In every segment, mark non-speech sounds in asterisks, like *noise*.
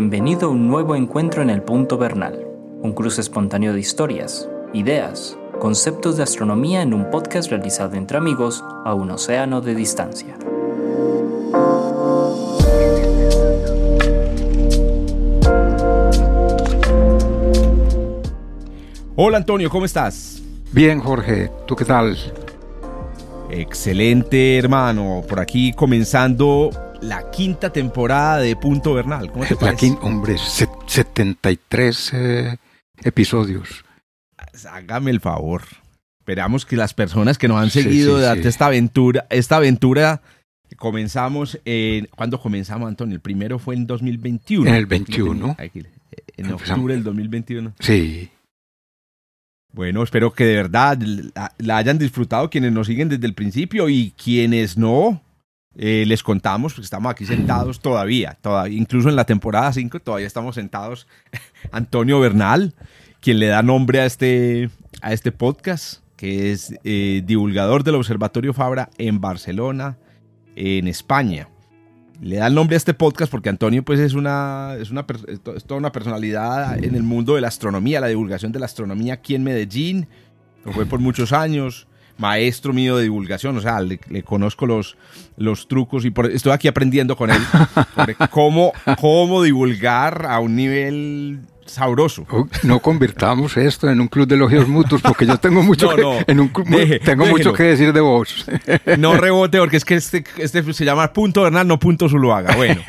Bienvenido a un nuevo encuentro en el Punto Bernal, un cruce espontáneo de historias, ideas, conceptos de astronomía en un podcast realizado entre amigos a un océano de distancia. Hola Antonio, ¿cómo estás? Bien, Jorge, ¿tú qué tal? Excelente, hermano. Por aquí comenzando la quinta temporada de Punto Bernal. ¿Cómo te La parece? quin- hombre, se- 73 eh, episodios. Hágame el favor. Esperamos que las personas que nos han seguido sí, durante sí. esta aventura, esta aventura comenzamos en ¿cuándo comenzamos, Antonio? El primero fue en 2021. En el 21. Aquí, En octubre del 2021. Sí, Bueno, espero que de verdad la, la hayan disfrutado quienes nos siguen desde el principio y quienes no, eh, les contamos, porque estamos aquí sentados todavía, todavía, incluso en la temporada 5 todavía estamos sentados. *laughs* Antonio Bernal, quien le da nombre a este, a este podcast, que es eh, divulgador del Observatorio Fabra en Barcelona, en España. Le da el nombre a este podcast porque Antonio pues es una, es una es toda una personalidad en el mundo de la astronomía, la divulgación de la astronomía aquí en Medellín. Lo fue por muchos años, maestro mío de divulgación, o sea, le, le conozco los, los trucos y por- estoy aquí aprendiendo con él *laughs* sobre cómo, cómo divulgar a un nivel sabroso. Oh, no convirtamos esto en un club de elogios mutuos porque yo tengo mucho, No, que, en un Deje, tengo déjelo. mucho que decir de vos. No rebote, porque es que este, este se llama Punto Bernal, no Punto Zuluaga. Bueno,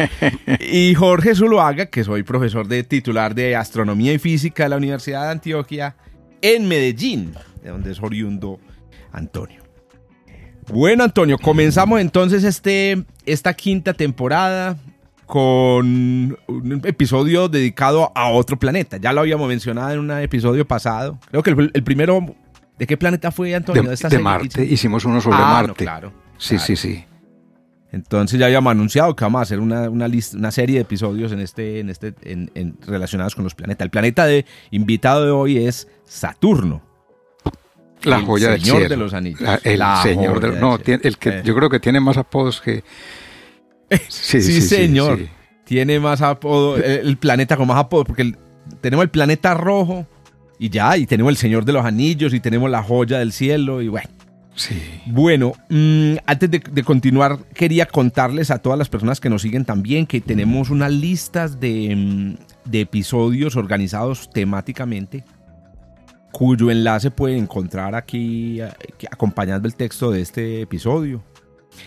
y Jorge Zuluaga, que soy profesor de titular de Astronomía y Física de la Universidad de Antioquia en Medellín, de donde es oriundo Antonio. Bueno, Antonio, comenzamos entonces este, esta quinta temporada con un episodio dedicado a otro planeta. Ya lo habíamos mencionado en un episodio pasado. Creo que el, el primero... ¿De qué planeta fue, Antonio? De, esta de serie? Marte, hicimos uno sobre Ah, no, Marte. claro. Sí, claro. sí, sí. Entonces ya habíamos anunciado que vamos a hacer una, una, lista- una serie de episodios en este, en este, en- en- relacionados con los planetas. El planeta de invitado de hoy es Saturno. La El joya del señor cielo. de los anillos. La- el La señor del del No, tiene- el que, Eh. yo creo que tiene más apodos que... Sí, Sí, señor. sí. Tiene más apodo, el, planeta con más apodo, porque el- tenemos el planeta rojo y ya, y tenemos el señor de los anillos y tenemos la joya del cielo y bueno. Sí. Bueno, mm, antes de, de continuar, quería contarles a todas las personas que nos siguen también que tenemos unas listas de, mm, de episodios organizados temáticamente, cuyo enlace pueden encontrar aquí, eh, acompañando el texto de este episodio.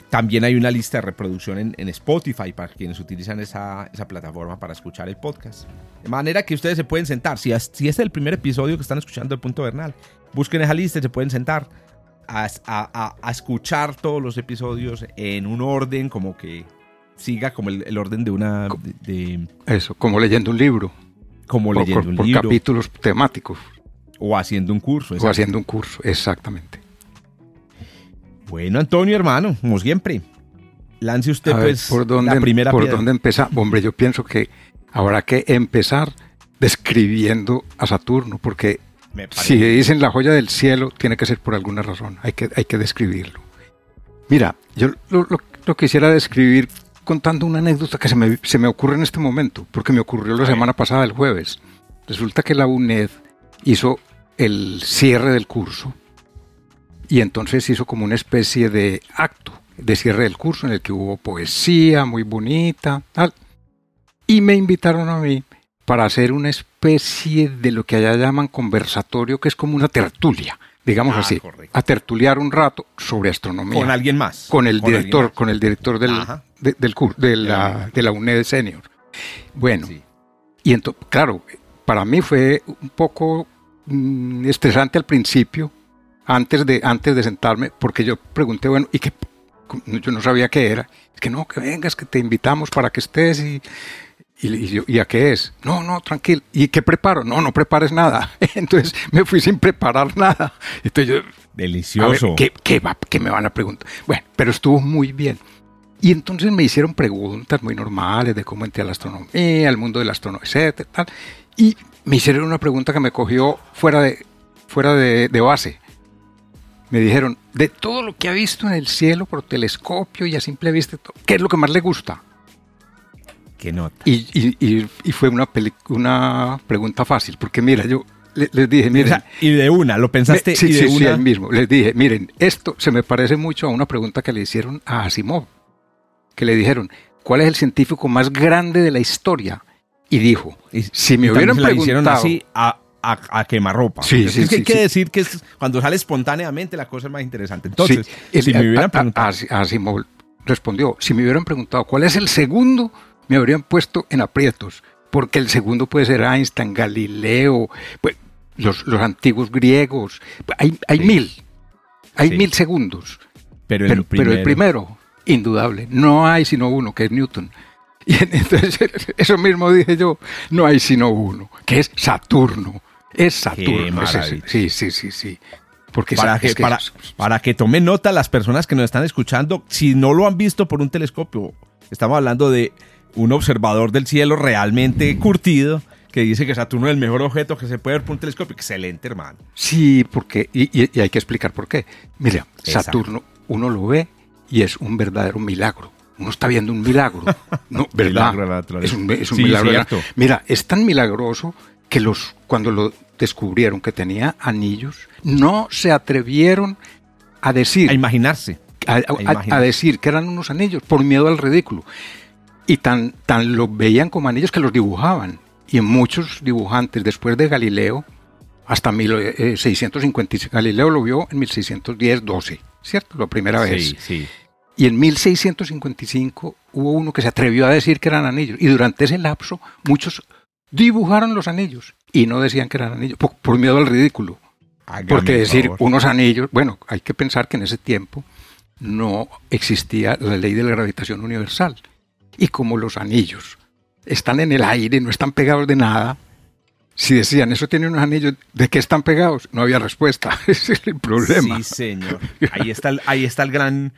También hay una lista de reproducción en, en Spotify para quienes utilizan esa, esa plataforma para escuchar el podcast. De manera que ustedes se pueden sentar. Si, si este es el primer episodio que están escuchando de Punto Bernal, busquen esa lista y se pueden sentar a, a- a- escuchar todos los episodios en un orden como que siga como el, el orden de una de, de- Eso, como leyendo un libro. como Por, leyendo por- un por libro capítulos temáticos. O haciendo un curso. O haciendo un curso. Exactamente. Bueno, Antonio, hermano, como siempre, lance usted A ver, pues ¿por dónde, la primera ¿por piedra. dónde empezar? Hombre, yo pienso que habrá que empezar describiendo a Saturno, porque si dicen la joya del cielo, tiene que ser por alguna razón, hay que, hay que describirlo. Mira, yo lo, lo- lo quisiera describir contando una anécdota que se me, se me ocurre en este momento, porque me ocurrió la semana pasada, el jueves. Resulta que la UNED hizo el cierre del curso y entonces hizo como una especie de acto de cierre del curso en el que hubo poesía muy bonita, tal. Y me invitaron a mí para hacer una especie de lo que allá llaman conversatorio, que es como una tertulia, digamos Ah, así, correcto. a tertuliar un rato sobre astronomía. con alguien más. Con el alguien director, con el director del, de- del curso, de la- de la UNED Senior. Bueno, Sí. y entonces, claro, para mí fue un poco mm, estresante al principio, antes de, antes de sentarme, porque yo pregunté, bueno, ¿y qué? Yo no sabía qué era. Es que no, que vengas, que te invitamos para que estés y, y, y yo, ¿y a qué es? No, no, tranquilo. ¿Y qué preparo? No, no prepares nada. *laughs* Entonces me fui sin preparar nada. Entonces yo, a ver, Delicioso. ¿qué, qué va, ¿Qué me van a preguntar? Bueno, pero estuvo muy bien. Y entonces me hicieron preguntas muy normales de cómo entré a la astronomía, al mundo de la astronomía, etcétera, tal. Y me hicieron una pregunta que me cogió fuera de, fuera de, de base. Me dijeron, de todo lo que ha visto en el cielo por telescopio y a simple vista, ¿qué es lo que más le gusta? qué nota. Y, y- y- y fue una, una pregunta fácil, porque mira, yo le- les dije, O miren, sea, y de una, lo pensaste me- sí, y de sí, sí, una. ahí mismo, les dije, miren, esto se me parece mucho a una pregunta que le hicieron a Asimov, que le dijeron, ¿cuál es el científico más grande de la historia? Y dijo, si me hubieran la hicieron preguntado, así a, a, a quemarropa. Sí, Es sí, que sí, hay que decir que es, cuando sale espontáneamente la cosa es más interesante. Entonces, Sí, el- si me a- hubieran a- preguntado. a- Asimov respondió, si me hubieran preguntado cuál es el segundo, me habrían puesto en aprietos, porque el segundo puede ser Einstein, Galileo, pues, los, los antiguos griegos, hay, hay mil, hay mil segundos, pero, pero, el pero el primero, indudable, no hay sino uno, que es Newton. *laughs* Y entonces, eso mismo dije yo, no hay sino uno, que es Saturno. Es Saturno. ese- maravilla. sí, sí, sí, sí. Porque para, es que, que- para, para que tomen nota las personas que nos están escuchando, si no lo han visto por un telescopio, estamos hablando de un observador del cielo realmente curtido que dice que Saturno es el mejor objeto que se puede ver por un telescopio. Excelente, hermano. Sí, porque, y, y- y hay que explicar por qué. Mira, Exacto. Saturno, uno lo ve y es un verdadero milagro. Uno está viendo un milagro. No, *laughs* ¿verdad? Milagro es un, es un Sí, milagro. Mira, es tan milagroso que los, cuando lo descubrieron que tenía anillos, no se atrevieron a decir, A imaginarse. a, a- a imaginar. a decir que eran unos anillos por miedo al ridículo. Y tan, tan lo veían como anillos que los dibujaban. Y muchos dibujantes, después de Galileo, hasta 1650, Galileo lo vio en 1610-12, ¿cierto? La primera vez. Sí, sí. Y en 1655 hubo uno que se atrevió a decir que eran anillos. Y durante ese lapso, muchos dibujaron los anillos y no decían que eran anillos, por, por miedo al ridículo. Porque decir favor. unos anillos, bueno, hay que pensar que en ese tiempo no existía la ley de la gravitación universal. Y como los anillos están en el aire, no están pegados de nada, si decían, eso tiene unos anillos, ¿de qué están pegados? No había respuesta. *laughs* Ese es el problema. Sí, señor. Ahí está el, ahí está el gran.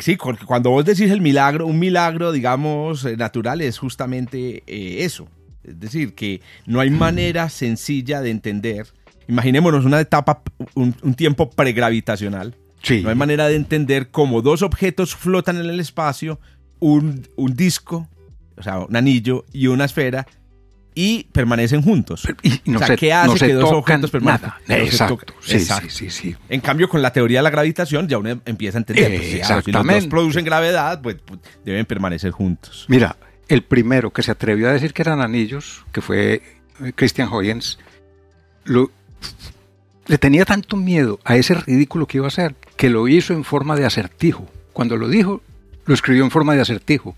Sí, porque cuando vos decís el milagro, un milagro, digamos, eh, natural es justamente eh, eso. Es decir, que no hay manera sencilla de entender. Imaginémonos una etapa, un, un tiempo pregravitacional. Sí. No hay manera de entender cómo dos objetos flotan en el espacio, un, un disco, o sea, un anillo y una esfera, y permanecen juntos. Y no o sea, se, ¿qué hace no se que dos objetos permanezcan? nada. No Exacto. Sí, Exacto. sí, sí, sí. En cambio, con la teoría de la gravitación ya uno empieza a entender. pues, si, claro, si los dos Exactamente. producen gravedad, pues, pues, deben permanecer juntos. Mira, el primero que se atrevió a decir que eran anillos, que fue eh, Christian Huygens, lo- le tenía tanto miedo a ese ridículo que iba a hacer que lo hizo en forma de acertijo. Cuando lo dijo, lo escribió en forma de acertijo.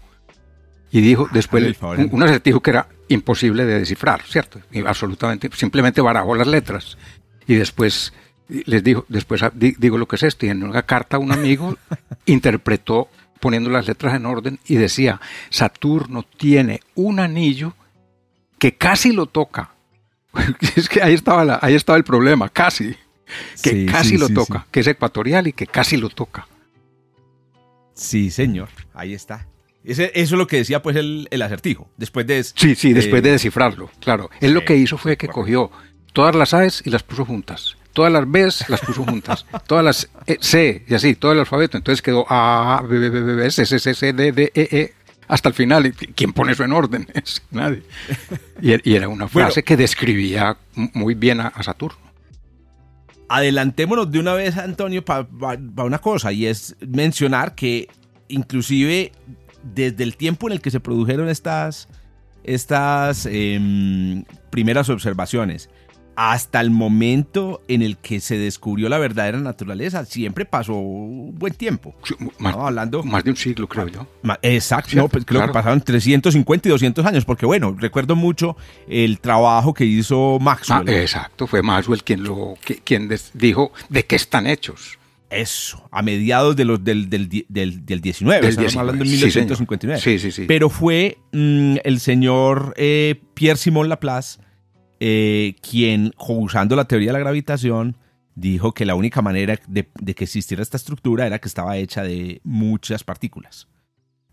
Y dijo después un, un acertijo que era imposible de descifrar, ¿cierto? Y absolutamente, simplemente barajó las letras. Y después les dijo, después di- digo lo que es esto. Y en una carta a un amigo *laughs* interpretó poniendo las letras en orden y decía, Saturno tiene un anillo que casi lo toca. *laughs* es que ahí estaba, la- ahí estaba el problema, casi. Que Sí, casi sí, lo sí, toca, que es ecuatorial y que casi lo toca. Sí, señor. Ahí está. Ese- eso es lo que decía pues el, el acertijo. Después de. Sí, sí, después Eh, de descifrarlo, claro. Él lo que hizo fue que cogió todas las A's y las puso juntas. Todas las B's las puso juntas. *laughs* Todas las E, C y así, todo el alfabeto. Entonces quedó A, B, B, B, B, B, S, S, S, C, D, D, E, E, hasta el final. ¿Y ¿Quién pone eso en orden? *laughs* Es Nadie. *laughs* Y, y era una Bueno. frase que describía muy bien a, a Saturno. adelantémonos de una vez, Antonio, para una cosa, y es mencionar que inclusive desde el tiempo en el que se produjeron estas, estas em, primeras observaciones hasta el momento en el que se descubrió la verdadera naturaleza, siempre pasó un buen tiempo. Sí, Más, hablando... más de un siglo, creo yo. Exacto, no, pues creo claro. que pasaron 350 y 200 años, porque bueno, recuerdo mucho el trabajo que hizo Ah, Maxwell. exacto, fue Maxwell quien, lo, quien dijo de qué están hechos. Eso, a mediados de los, del, del, del, del 19, Del estamos 19, hablando sí, 1959. Sí, sí, sí. Pero fue mm, el señor eh, Pierre Simon Laplace eh, quien, usando la teoría de la gravitación, dijo que la única manera de, de que existiera esta estructura era que estaba hecha de muchas partículas.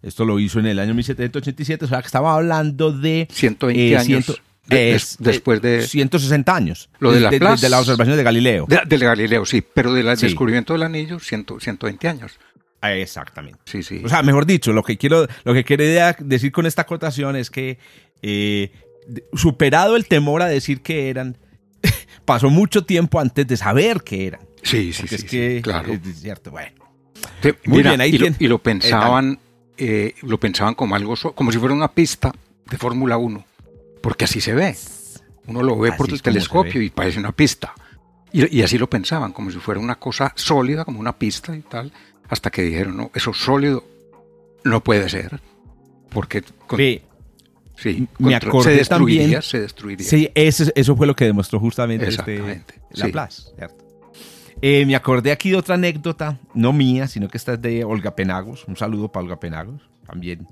Esto lo hizo en el año 1787, o sea que estaba hablando de 120 eh, años ciento- de- des- después de, 160 años. Lo de de, Laplace- de las observaciones de Galileo. de- del Galileo, sí, pero del Sí. descubrimiento del anillo, 100 120 años. Ah, Exactamente. Sí, sí. O sea, mejor dicho, lo que quiero, lo que quería decir con esta acotación es que eh, de- superado el temor a decir que eran, *laughs* pasó mucho tiempo antes de saber que eran. sí, sí, Porque sí, es sí, que claro. es cierto, bueno. Sí, Muy mira, bien, ahí y, lo, y lo pensaban, eh, lo pensaban como algo, como si fuera una pista de Fórmula 1, porque así se ve. Uno lo ve Así por el telescopio y parece una pista. Y, y así lo pensaban, como si fuera una cosa sólida, como una pista y tal, hasta que dijeron, no, eso sólido no puede ser, porque con- Ve, sí, me contra- acordé se destruiría, también- se destruiría. sí, ese- eso fue lo que demostró justamente este Exactamente, sí. Laplace, ¿cierto? Eh, me acordé aquí de otra anécdota, no mía, sino que esta es de Olga Penagos. Un saludo para Olga Penagos, también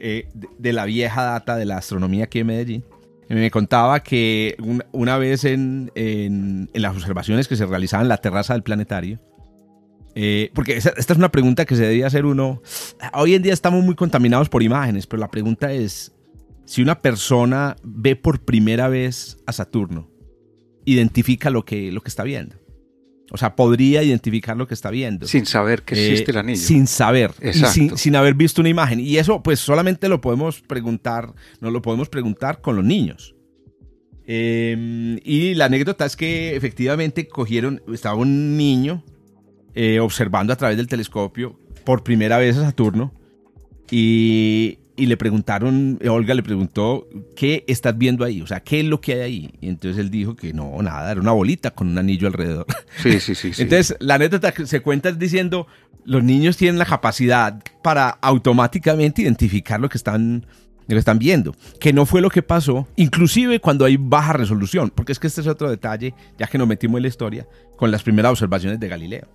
eh, de, de la vieja data de la astronomía aquí en Medellín. Me contaba que un- una vez en, en- las observaciones que se realizaban en la terraza del planetario, eh, porque esa- esta es una pregunta que se debía hacer uno. Hoy en día estamos muy contaminados por imágenes, pero la pregunta es, si una persona ve por primera vez a Saturno, identifica lo que, lo que está viendo. O sea, podría identificar lo que está viendo. Sin saber que existe Eh, el anillo. Sin saber. y Exacto. sin, sin haber visto una imagen. Y eso, pues, solamente lo podemos preguntar, no lo podemos preguntar con los niños. Eh, y la anécdota es que efectivamente cogieron, estaba un niño eh, observando a través del telescopio por primera vez a Saturno y, y le preguntaron, Olga le preguntó, ¿qué estás viendo ahí? O sea, ¿qué es lo que hay ahí? Y entonces él dijo que no, nada, era una bolita con un anillo alrededor. *laughs* Sí, sí, sí. sí. Entonces, la anécdota que se cuenta es diciendo, los niños tienen la capacidad para automáticamente identificar lo que están lo que están viendo, que no fue lo que pasó, inclusive cuando hay baja resolución, porque es que este es otro detalle, ya que nos metimos en la historia, con las primeras observaciones de Galileo.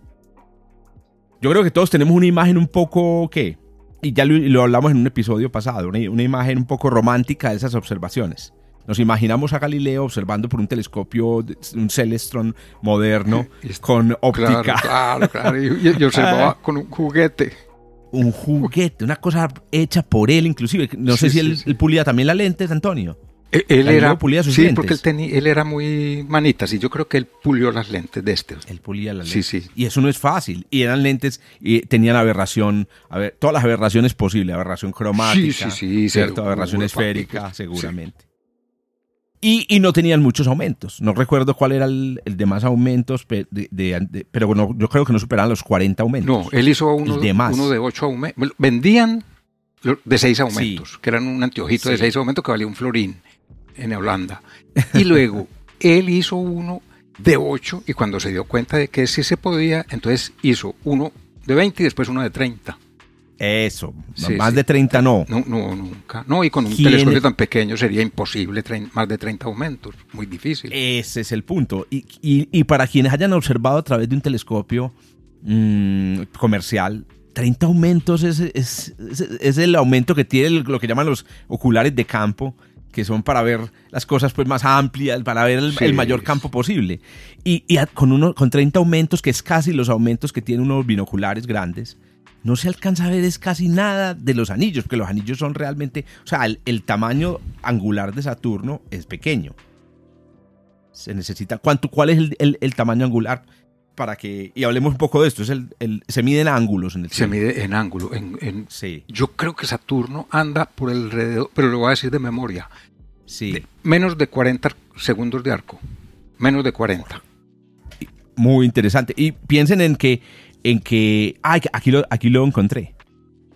Yo creo que todos tenemos una imagen un poco, ¿qué? Y ya lo, lo hablamos en un episodio pasado, una, una imagen un poco romántica de esas observaciones. Nos imaginamos a Galileo observando por un telescopio, un Celestron moderno, con óptica. Claro, claro, claro. Y, observaba *laughs* con un juguete. un juguete, una cosa hecha por él inclusive. No sé si sí, él, sí. él pulía también las lentes, Antonio. E- Él Galileo era, pulía sus sí, lentes. porque él, tenía, él era muy manitas y yo creo que él pulió las lentes de este. Él pulía las Sí, lentes. sí. Y eso no es fácil. Y eran lentes y tenían aberración, a ver, todas las aberraciones posibles, aberración cromática, Sí, sí, sí, ¿cierto? seguro, aberración esférica, seguramente. Y, y no tenían muchos aumentos. No recuerdo cuál era el, el de más aumentos, de- de- de- pero bueno, yo creo que no superaban los 40 aumentos. No, él hizo uno, El de más. uno de ocho aumentos. Vendían de seis aumentos, que eran un anteojito de Sí. seis aumentos que valía un florín en Holanda. Y luego *laughs* él hizo uno de ocho y cuando se dio cuenta de que sí se podía, entonces hizo uno de 20 y después uno de 30. Eso, Sí, más sí. de 30 no. No, no, nunca. No, y con un ¿Quién telescopio es? tan pequeño sería imposible más de 30 aumentos. Muy difícil. Ese es el punto. Y, y- y para quienes hayan observado a través de un telescopio mm, comercial, 30 aumentos es, es- es- el aumento que tiene lo que llaman los oculares de campo, que son para ver las cosas pues más amplias, para ver el, Sí. el mayor campo posible. Y, y a- con, uno, con 30 aumentos, que es casi los aumentos que tienen unos binoculares grandes, no se alcanza a ver es casi nada de los anillos, porque los anillos son realmente, o sea, el, el tamaño angular de Saturno es pequeño. Se necesita, ¿cuánto, ¿cuál es el, el- el tamaño angular? Para que, y hablemos un poco de esto, es el, el- se miden ángulos en el Se mide en ángulo. En, en- Sí, yo creo que Saturno anda por alrededor, pero lo voy a decir de memoria, sí. de menos de 40 segundos de arco. Menos de 40. Muy interesante. Y piensen en que, en que, ay, aquí lo, aquí lo encontré.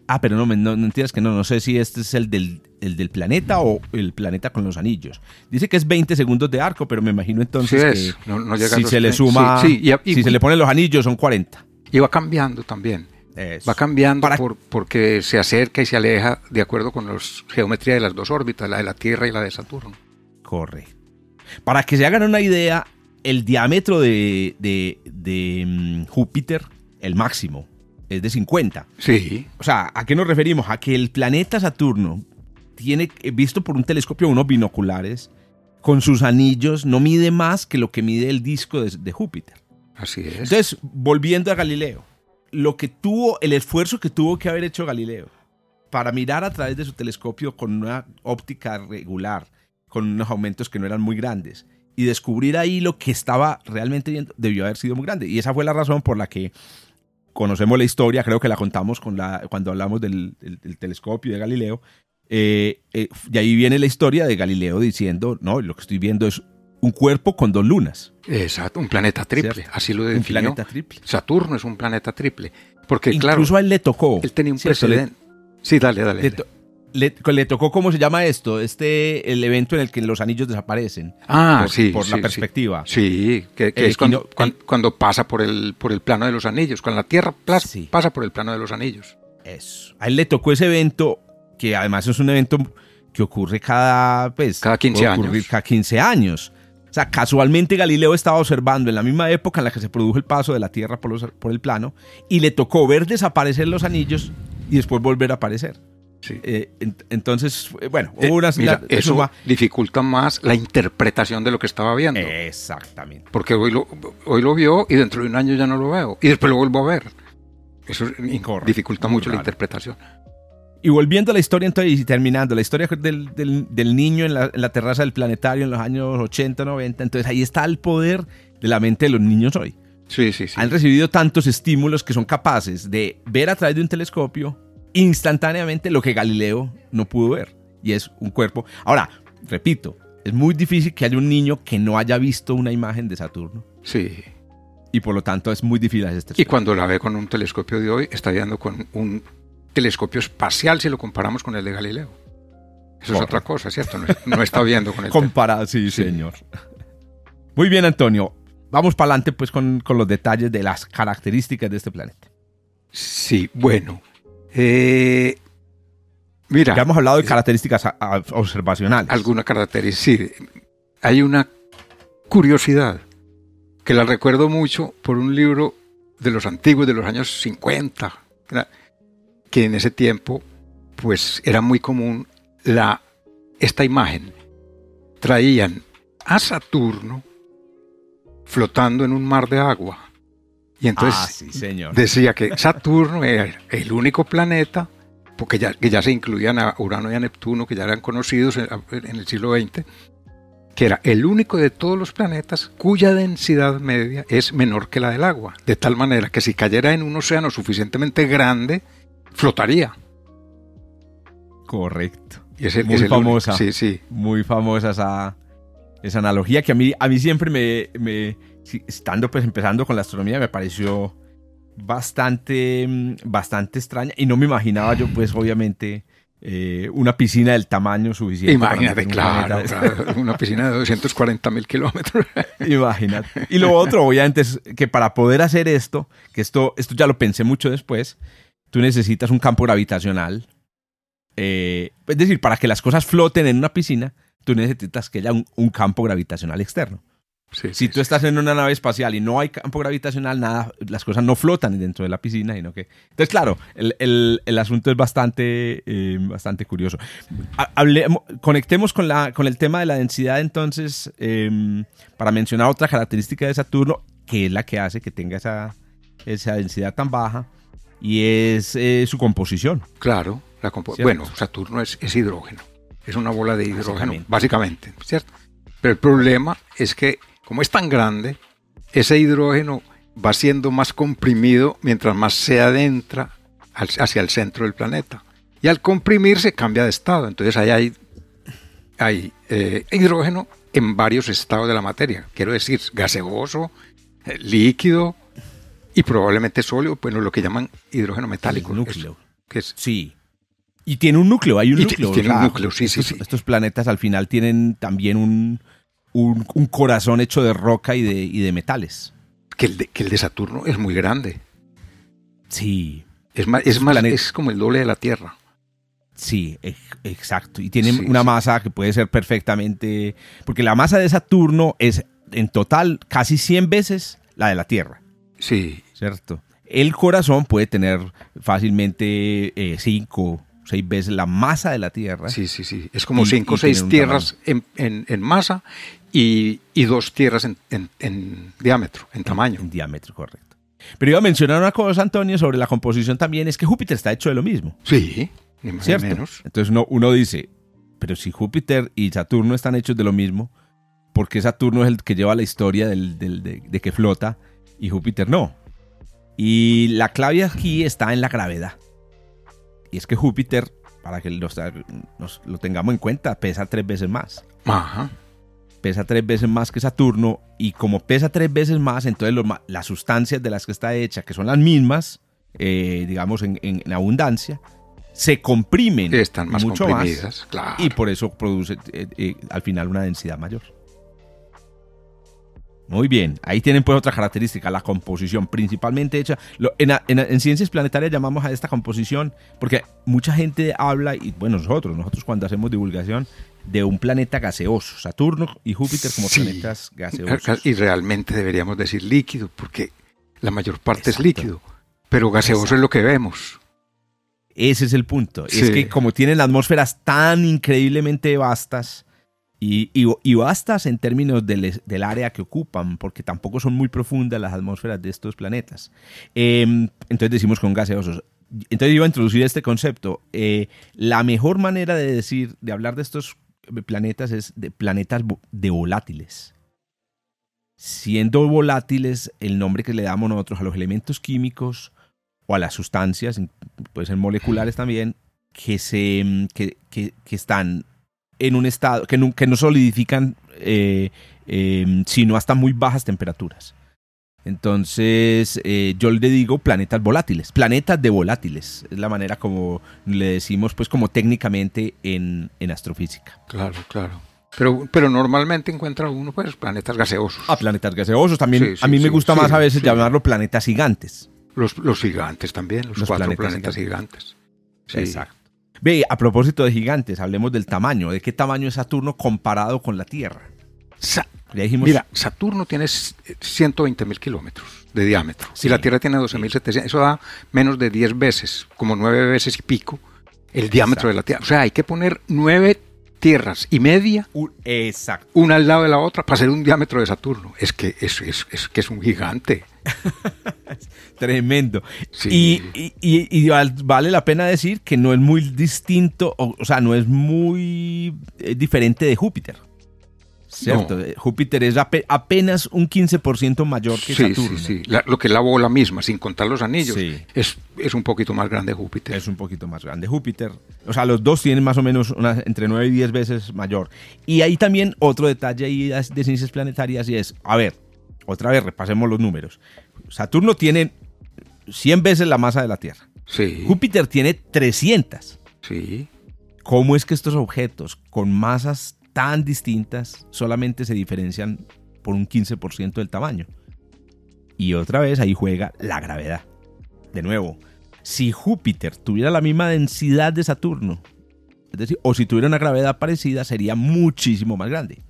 Ah, pero no, me- no, no entiendas que no, no sé si este es el del, el del planeta o el planeta con los anillos. Dice que es 20 segundos de arco, pero me imagino entonces Sí es, que no- no llega si los se le 30. suma, Sí, sí, y- y- si se le ponen los anillos son 40. Y va cambiando también. Eso. Va cambiando Para- por- porque se acerca y se aleja de acuerdo con la geometría de las dos órbitas, la de la Tierra y la de Saturno. Correcto. Para que se hagan una idea, el diámetro de, de- de, mm, Júpiter, el máximo, es de 50. Sí, O sea, ¿a qué nos referimos? A que el planeta Saturno tiene, eh, visto por un telescopio, unos binoculares, con sus anillos, no mide más que lo que mide el disco de, de Júpiter. así es. Entonces, volviendo a Galileo, lo que tuvo, el esfuerzo que tuvo que haber hecho Galileo para mirar a través de su telescopio con una óptica regular, con unos aumentos que no eran muy grandes, y descubrir ahí lo que estaba realmente viendo, debió haber sido muy grande. Y esa fue la razón por la que conocemos la historia, creo que la contamos con la, cuando hablamos del, del- del telescopio de Galileo, eh, eh, y ahí viene la historia de Galileo diciendo, no, lo que estoy viendo es un cuerpo con dos lunas. Exacto, un planeta triple, ¿cierto? así lo Un definió. planeta triple. Saturno es un planeta triple. Porque claro, Incluso a él le tocó. él tenía un precedente. Sí, dale, dale. Le, dale. Le- le tocó, ¿cómo se llama esto? Este, el evento en el que los anillos desaparecen. Ah, por, sí. Por sí, la sí. perspectiva. Sí, que, que El es cuando, cuan- cuando pasa por el, por el plano de los anillos. Cuando la Tierra Sí. pasa por el plano de los anillos. Eso. A él le tocó ese evento, que además es un evento que ocurre cada, pues, Cada 15 puede años. cada 15 años. O sea, casualmente Galileo estaba observando en la misma época en la que se produjo el paso de la Tierra por, los- por el plano y le tocó ver desaparecer los anillos y después volver a aparecer. Sí. Eh, en- entonces, eh, bueno, Eh, hubo una... mira, la- eso dificulta más la interpretación de lo que estaba viendo. Exactamente. Porque hoy lo, hoy lo vio y dentro de un año ya no lo veo. Y después lo vuelvo a ver. Eso in- Correcto, dificulta mucho la interpretación. Y volviendo a la historia entonces y terminando, la historia del, del- del niño en la, en la terraza del planetario en los años 80, 90, entonces ahí está el poder de la mente de los niños hoy. Sí, sí, sí. Han recibido tantos estímulos que son capaces de ver a través de un telescopio instantáneamente lo que Galileo no pudo ver. Y es un cuerpo. Ahora, repito, es muy difícil que haya un niño que no haya visto una imagen de Saturno. Sí. Y por lo tanto es muy difícil hacer este Y cuando la ve con un telescopio de hoy, está viendo con un telescopio espacial si lo comparamos con el de Galileo. Eso es otra cosa, ¿cierto? No, no está viendo con el *laughs* Comparado, sí, Sí. señor. Muy bien, Antonio. Vamos para adelante pues con, con los detalles de las características de este planeta. Sí, bueno. Eh, mira, Ya hemos hablado de características a- a- observacionales. alguna característica. Sí, hay una curiosidad que la recuerdo mucho por un libro de los antiguos, de los años 50, ¿verdad? que en ese tiempo pues era muy común la, esta imagen. Traían a Saturno flotando en un mar de agua. Y entonces ah, sí, señor. decía que Saturno era el único planeta, porque ya, que ya se incluían a Urano y a Neptuno, que ya eran conocidos en, en el siglo XX, que era el único de todos los planetas cuya densidad media es menor que la del agua, de tal manera que si cayera en un océano suficientemente grande, flotaría. Correcto. Y es el- Muy es el único. famosa. Sí, sí. Muy famosa esa, esa analogía que a mí, a mí siempre me, me- sí, estando pues empezando con la astronomía, me pareció bastante, mm, bastante extraña y no me imaginaba yo pues obviamente eh, una piscina del tamaño suficiente. Imagínate, un *laughs* claro, una piscina de 240 mil kilómetros. *laughs* Imagínate. Y lo otro, obviamente, es que para poder hacer esto, que esto, esto ya lo pensé mucho después, tú necesitas un campo gravitacional. Eh, es decir, para que las cosas floten en una piscina, tú necesitas que haya un, un campo gravitacional externo. Sí, Si sí, tú estás en una nave espacial y no hay campo gravitacional, nada, las cosas no flotan dentro de la piscina, sino que... Entonces, claro, el, el- el asunto es bastante, eh, bastante curioso. Conectemos con, la, con el tema de la densidad, entonces, eh, para mencionar otra característica de Saturno, que es la que hace que tenga esa, esa densidad tan baja, y es eh, su composición. Claro, la compo- ¿Cierto? bueno, Saturno es, es hidrógeno, es una bola de hidrógeno, Básicamente. básicamente, ¿cierto? Pero el problema es que como es tan grande, ese hidrógeno va siendo más comprimido mientras más se adentra al- hacia el centro del planeta. Y al comprimirse cambia de estado, entonces ahí hay, hay eh, hidrógeno en varios estados de la materia, quiero decir, gaseoso, eh, líquido y probablemente sólido, bueno, lo que llaman hidrógeno metálico. El núcleo. que es Sí. Y tiene un núcleo, hay un Y núcleo. tiene un núcleo, sí, sí, sí. Estos planetas al final tienen también un, un, un corazón hecho de roca y de, y de metales. que el, de, que el de Saturno es muy grande. Sí, Es más, es, más es como el doble de la Tierra. sí, ex- exacto. Y tienen Sí, una sí. masa que puede ser perfectamente... Porque la masa de Saturno es en total casi 100 veces la de la Tierra, Sí, ¿cierto? El corazón puede tener fácilmente 5 o 6 veces la masa de la Tierra. sí, sí, sí. Es como Y- cinco o y tiene seis un tierras en, en- en masa y, y dos tierras en, en- en diámetro, en tamaño. En diámetro, correcto. Pero iba a mencionar una cosa, Antonio, sobre la composición también, es que Júpiter está hecho de lo mismo, Sí, ni más ni ¿cierto? menos. Entonces uno, uno dice, pero si Júpiter y Saturno están hechos de lo mismo, ¿por qué Saturno es el que lleva la historia del- del- de, de que flota y Júpiter no? Y la clave aquí está en la gravedad. Y es que Júpiter, para que nos, lo tengamos en cuenta, pesa tres veces más. Ajá. Pesa tres veces más que Saturno. Y como pesa tres veces más, entonces las sustancias de las que está hecha, que son las mismas, eh, digamos, en, abundancia, se comprimen Están más mucho más. Y por eso produce eh, eh, al final una densidad mayor. Muy bien, ahí tienen pues otra característica, la composición, principalmente hecha. en, ciencias planetarias llamamos a esta composición, porque mucha gente habla, y bueno, nosotros, nosotros cuando hacemos divulgación, de un planeta gaseoso, Saturno y Júpiter como planetas gaseosos. Y realmente deberíamos decir líquido, porque la mayor parte es líquido, pero gaseoso es lo que vemos. Ese es el punto. Es que como tienen atmósferas tan increíblemente vastas, y, y, bastas en términos del, del, área que ocupan, porque tampoco son muy profundas las atmósferas de estos planetas. Em, entonces decimos con gaseosos. Entonces iba a introducir este concepto. Eh, la mejor manera de decir, de hablar de estos planetas es de planetas de volátiles. Siendo volátiles, el nombre que le damos nosotros a los elementos químicos o a las sustancias, pueden ser moleculares también, que, se, que, que, que están en un estado, que no, no solidifican eh, em, sino hasta muy bajas temperaturas. Entonces, eh, yo le digo planetas volátiles, planetas de volátiles, es la manera como le decimos, pues como técnicamente en, astrofísica. Claro, claro. Pero, pero normalmente encuentra uno, pues, planetas gaseosos. Ah, planetas gaseosos. También, a mí me gusta más a veces llamarlo planetas gigantes. Los, los gigantes también, los, cuatro planetas, gigantes. Exacto. Ve, a propósito de gigantes, hablemos del tamaño. ¿De qué tamaño es Saturno comparado con la Tierra? Mira, Saturno tiene 120 mil kilómetros de diámetro y la Tierra tiene 12.700. Eso da menos de 10 veces, como 9 veces y pico, el diámetro de la Tierra. O sea, hay que poner 9 tierras y media, Exacto. una al lado de la otra, para hacer un diámetro de Saturno. Es que es, es, es que es un gigante. *laughs* Tremendo. Y, vale la pena decir que no es muy distinto, o, sea, no es muy eh, diferente de Júpiter. ¿Cierto? Júpiter es apenas un 15% mayor que Saturno. Sí, sí, lo que es la bola misma, sin contar los anillos, es, es, un poquito más grande Júpiter. Es un poquito más grande Júpiter. O sea, los dos tienen más o menos entre 9 y 10 veces mayor. Y hay también otro detalle ahí de ciencias planetarias y es, a ver, otra vez repasemos los números. Saturno tiene 100 veces la masa de la Tierra. Sí. Júpiter tiene 300. Sí. ¿Cómo es que estos objetos con masas tan distintas solamente se diferencian por un 15% del tamaño? Y otra vez ahí juega la gravedad. De nuevo, si Júpiter tuviera la misma densidad de Saturno, es decir, o si tuviera una gravedad parecida, sería muchísimo más grande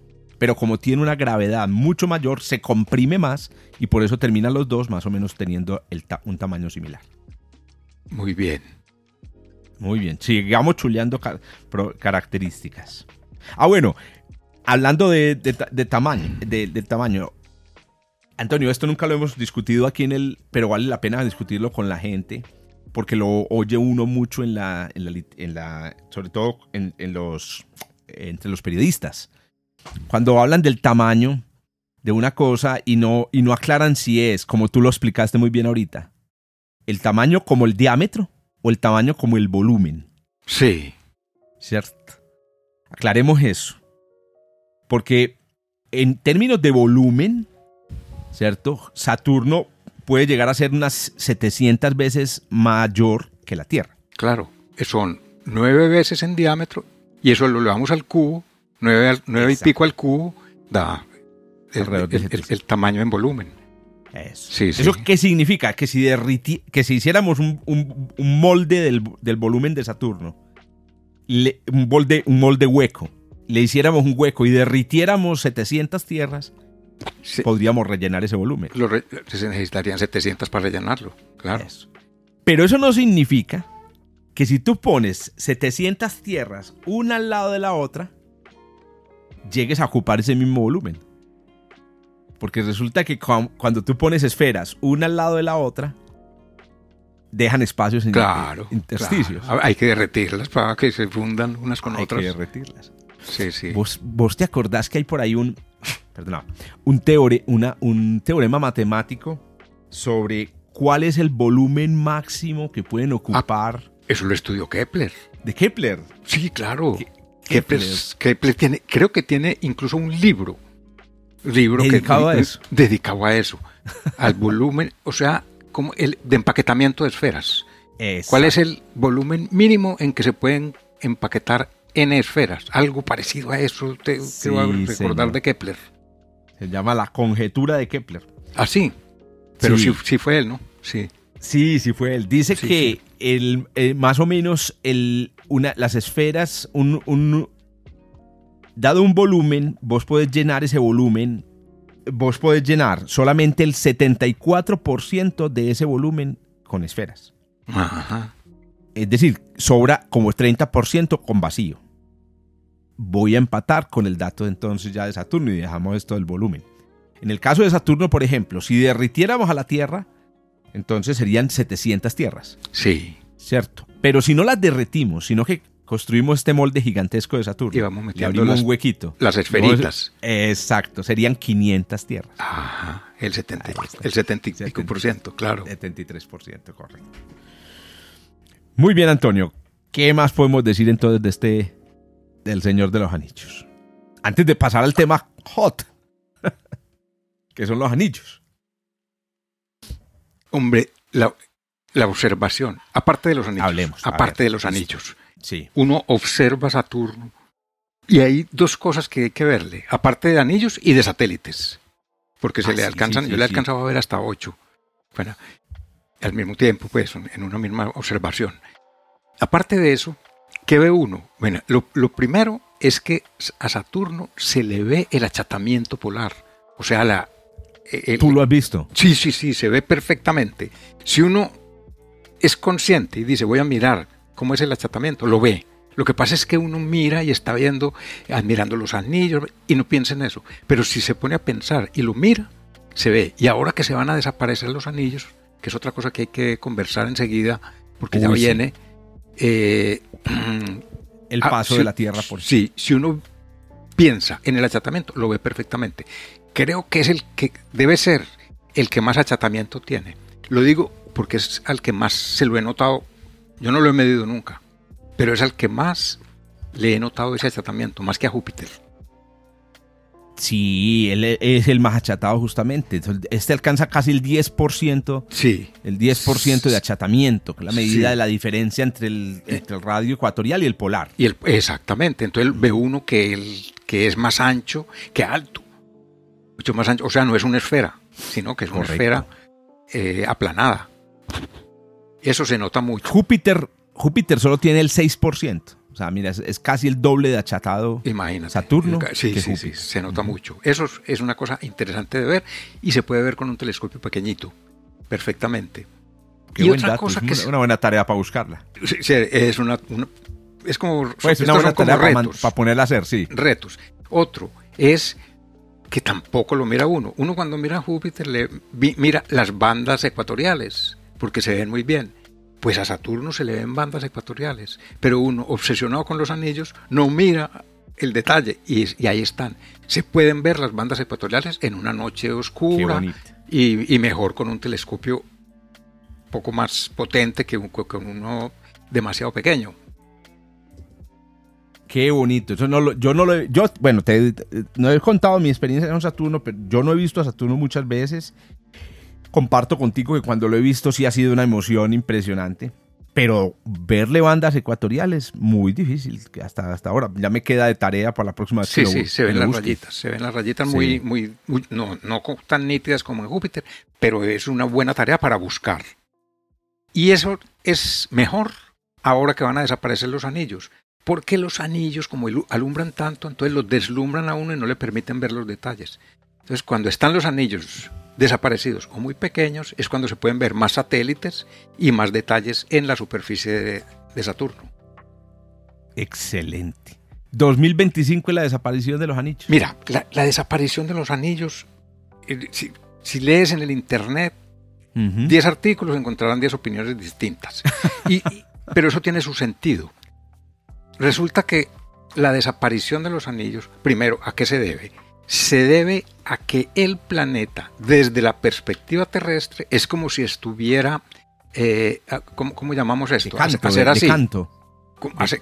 pero como tiene una gravedad mucho mayor, se comprime más y por eso terminan los dos más o menos teniendo un tamaño similar. Muy bien. Muy bien. Sigamos chuleando características. Ah, bueno, hablando de, tamaño, de, tamaño. Antonio, esto nunca lo hemos discutido aquí en el, pero vale la pena discutirlo con la gente, porque lo oye uno mucho en la, en la, sobre todo en los, entre los periodistas cuando hablan del tamaño de una cosa y no, y no aclaran si es, como tú lo explicaste muy bien ahorita, el tamaño como el diámetro o el tamaño como el volumen. Sí. ¿Cierto? Aclaremos eso. Porque en términos de volumen, ¿cierto? Saturno puede llegar a ser unas 700 veces mayor que la Tierra. Claro, son nueve veces en diámetro y eso lo llevamos al cubo 9, y pico al cubo da el, tamaño en volumen. Eso. ¿Eso qué significa? Que si, que si hiciéramos un, molde del, volumen de Saturno, un, molde, un molde hueco, le hiciéramos un hueco y derritiéramos 700 tierras, podríamos rellenar ese volumen. se necesitarían 700 para rellenarlo, claro. Pero eso no significa que si tú pones 700 tierras una al lado de la otra, llegues a ocupar ese mismo volumen. Porque resulta que cuando tú pones esferas una al lado de la otra, dejan espacios en intersticios. Hay que derretirlas para que se fundan unas con otras. Hay que derretirlas. Sí, sí. ¿Vos, ¿Vos, te acordás que hay por ahí un, *laughs* perdona, un, teore, una, un teorema matemático sobre ¿cuál es el volumen máximo que pueden ocupar? Eso lo estudió Kepler. ¿De Kepler? Sí, claro. Ke- Kepler, Kepler. Kepler tiene, creo que tiene incluso un libro. Libro Dedicado que, a eso. Dedicado a eso. al volumen, o sea, como el de empaquetamiento de esferas. ¿Cuál es el volumen mínimo en que se pueden empaquetar N esferas? Algo parecido a eso te, te Sí, voy a recordar señor. de Kepler. Se llama la conjetura de Kepler. Pero Sí. sí. sí, fue él, ¿no? Sí. Sí, sí fue él. Dice que El, eh, más o menos el, una, las esferas, un, un- dado un volumen, vos podés llenar ese volumen, vos podés llenar solamente el 74% de ese volumen con esferas. Ajá. Es decir, sobra como 30% con vacío. Voy a empatar con el dato entonces ya de Saturno y dejamos esto del volumen. En el caso de Saturno, por ejemplo, si derritiéramos a la Tierra, entonces serían 700 tierras, Sí. ¿cierto? Pero si no las derretimos, sino que construimos este molde gigantesco de Saturno, Y vamos le metiendo abrimos las- un huequito. las esferitas. Exacto, serían 500 tierras. Ajá. El 70, Ahí está. el 70 y pico por ciento, claro. 73%, correcto. Muy bien, Antonio. ¿Qué más podemos decir entonces de este del Señor de los Anillos? Antes de pasar al tema hot, *laughs* que son los anillos. Hombre, la, la observación, aparte de los anillos, Hablemos, aparte ver. de los anillos, Sí. uno observa Saturno y hay dos cosas que hay que verle, aparte de anillos y de satélites, porque se Ah, le sí, alcanzan, sí, yo le alcanzaba a ver hasta ocho, bueno, al mismo tiempo, pues, en una misma observación. Aparte de eso, ¿qué ve uno? Bueno, lo, lo primero es que a Saturno se le ve el achatamiento polar, o sea, la... el- ¿Tú lo has visto? Sí, sí, sí, se ve perfectamente. Si uno es consciente y dice, voy a mirar cómo es el achatamiento, lo ve. Lo que pasa es que uno mira y está viendo, admirando los anillos y no piensa en eso. Pero si se pone a pensar y lo mira, se ve. Y ahora que se van a desaparecer los anillos, que es otra cosa que hay que conversar enseguida, porque ya sí. viene. eh, *clears throat* El Ah, paso sí, de la Tierra por Sí, si uno piensa en el achatamiento, lo ve perfectamente. Creo que es el que debe ser el que más achatamiento tiene. Lo digo porque es al que más se lo he notado. Yo no lo he medido nunca, pero es al que más le he notado ese achatamiento, más que a Júpiter. Sí, él e- es el más achatado justamente. Este alcanza casi el 10%, Sí, el 10% de achatamiento, que es la medida Sí. de la diferencia entre el, entre el radio ecuatorial y el polar. y el, exactamente. Entonces ve uno que, el, que es más ancho que alto. Mucho más ancho. O sea, no es una esfera, sino que es una Correcto. esfera eh, aplanada. Eso se nota mucho. Júpiter, Júpiter solo tiene el 6%. O sea, mira, es, es casi el doble de achatado. Imagínate. Saturno Sí, que sí, sí, Júpiter. se nota mucho. Eso es- es una cosa interesante de ver y se puede ver con un telescopio pequeñito, perfectamente. Qué y otra dato, cosa es que una, es, una buena tarea para buscarla. es una, una- es como Pues una buena tarea para, man- para ponerla a hacer, sí. retos. Otro es que tampoco lo mira uno. Uno cuando mira Júpiter le mira las bandas ecuatoriales porque se ven muy bien. Pues a Saturno se le ven bandas ecuatoriales, pero uno obsesionado con los anillos no mira el detalle y, y ahí están. Se pueden ver las bandas ecuatoriales en una noche oscura y, y mejor con un telescopio poco más potente que un- con uno demasiado pequeño. Qué bonito. Eso no lo- yo no lo he, yo, bueno, te, te- no he contado mi experiencia con Saturno, pero yo no he visto a Saturno muchas veces. Comparto contigo que cuando lo he visto sí ha sido una emoción impresionante. Pero verle bandas ecuatoriales, muy difícil. Hasta, hasta ahora. Ya me queda de tarea para la próxima vez Sí, que sí, se ven las busque. rayitas, se ven las rayitas Sí. muy, muy, muy- no, no tan nítidas como en Júpiter, pero es una buena tarea para buscar. Y eso es mejor ahora que van a desaparecer los anillos, porque los anillos, como alumbran tanto, entonces los deslumbran a uno y no le permiten ver los detalles. Entonces, cuando están los anillos desaparecidos o muy pequeños, es cuando se pueden ver más satélites y más detalles en la superficie de, de Saturno. Excelente. 2025 es la desaparición de los anillos. Mira, la, la desaparición de los anillos, eh, si, si lees en el Internet Ujú. 10 artículos, encontrarán 10 opiniones distintas. *laughs* Y- y- pero eso tiene su sentido. Resulta que la desaparición de los anillos, primero, ¿a qué se debe? Se debe a que el planeta, desde la perspectiva terrestre, es como si estuviera, eh, ¿cómo, llamamos esto? canto, hacer así. canto.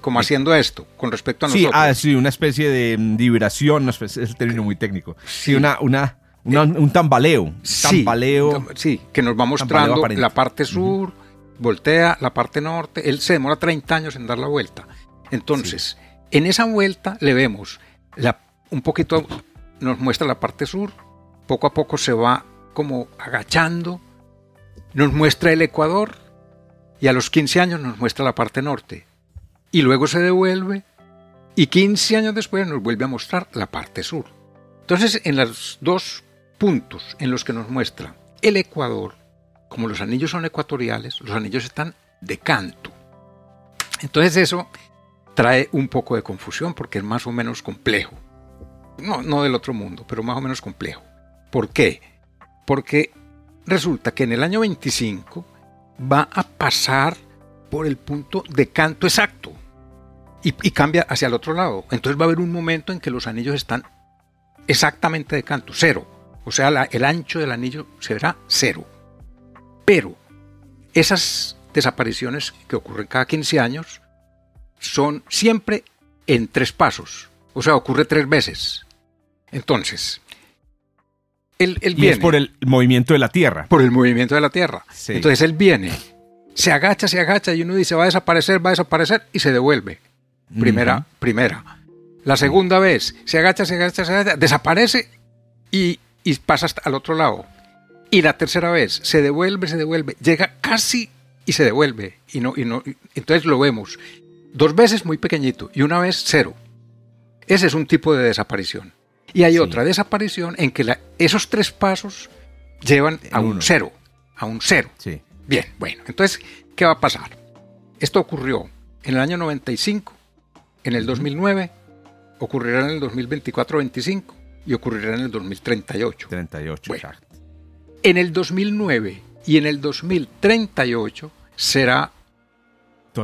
Como, haciendo esto, con respecto a nosotros. Sí, ah, sí una especie de mm, vibración, es el término muy técnico. Sí, una, una, un tambaleo. Sí, tambaleo. Sí, que nos va mostrando la parte sur, voltea la parte norte. Él se demora 30 años en dar la vuelta. Entonces, en esa vuelta le vemos la, un poquito nos muestra la parte sur, poco a poco se va como agachando, nos muestra el Ecuador y a los 15 años nos muestra la parte norte. Y luego se devuelve y 15 años después nos vuelve a mostrar la parte sur. Entonces, en los dos puntos en los que nos muestra el Ecuador, como los anillos son ecuatoriales, los anillos están de canto. Entonces eso trae un poco de confusión porque es más o menos complejo no, no del otro mundo, pero más o menos complejo. ¿Por qué? Porque resulta que en el año 25 va a pasar por el punto de canto exacto y, cambia hacia el otro lado. Entonces va a haber un momento en que los anillos están exactamente de canto, cero. O sea, el ancho del anillo será cero. Pero esas desapariciones que ocurren cada 15 años son siempre en tres pasos. O sea, ocurre tres veces. Entonces, él, viene. Y es por el movimiento de la Tierra. Por el movimiento de la Tierra. Entonces él viene, se agacha, se agacha y uno dice va a desaparecer, va a desaparecer y se devuelve. Primera, primera. La segunda vez, se agacha, se agacha, se agacha, desaparece y, y pasa hasta al otro lado. Y la tercera vez, se devuelve, se devuelve, llega casi y se devuelve. Y no, y no, entonces lo vemos. Dos veces muy pequeñito y una vez cero. Ese es un tipo de desaparición. Y hay otra desaparición en que esos tres pasos llevan a un cero, a un cero. Sí. Bien, bueno, entonces, ¿qué va a pasar? Esto ocurrió en el año 95, en el 2009, ocurrirá en el 2024-25 y ocurrirá en el 2038. 38, En el 2009 y en el 2038 será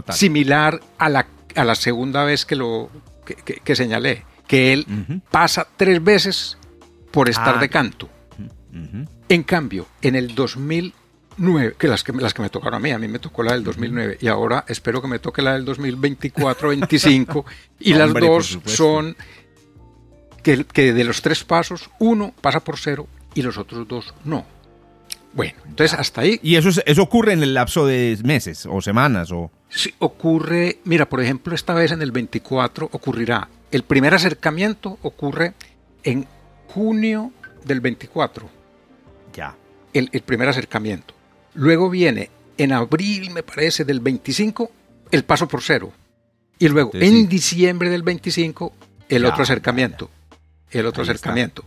similar a la, a la segunda vez que lo que señalé que él pasa tres veces por estar ah. de canto. En cambio, en el 2009, que las, que las que me tocaron a mí, a mí me tocó la del 2009 y ahora espero que me toque la del 2024-25 *laughs* y las dos son que, que de los tres pasos, uno pasa por cero y los otros dos no. Bueno, entonces hasta ahí. ¿Y eso, eso ocurre en el lapso de meses o semanas? o Sí, ocurre, mira, por ejemplo, esta vez en el 24 ocurrirá el primer acercamiento ocurre en junio del 24. Ya. El, primer acercamiento. Luego viene en abril, me parece, del 25, el paso por cero. Y luego en diciembre del 25, el otro acercamiento. El otro acercamiento.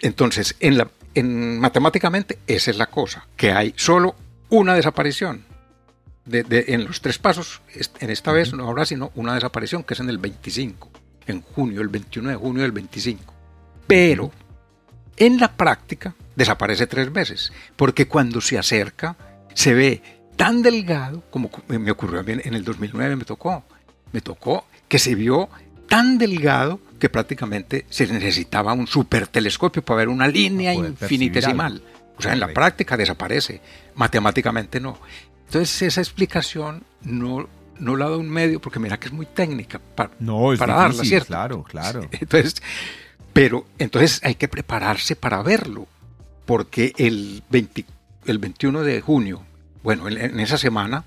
Entonces, en la, en, matemáticamente, esa es la cosa, que hay solo una desaparición en los tres pasos, en esta vez no habrá sino una desaparición, que es en el 25, en junio, el 21 de junio del 25. Pero en la práctica desaparece tres veces, porque cuando se acerca se ve tan delgado, como me ocurrió en el 2009, me tocó, me tocó que se vio tan delgado que prácticamente se necesitaba un super telescopio para ver una línea infinitesimal. O sea, en la práctica desaparece, matemáticamente no. Entonces esa explicación no, no la da un medio porque mira que es muy técnica para, no, para darla, ¿cierto? Claro, claro. *laughs* Entonces, pero entonces hay que prepararse para verlo, porque el, 20, el 21 de junio, bueno, en, esa semana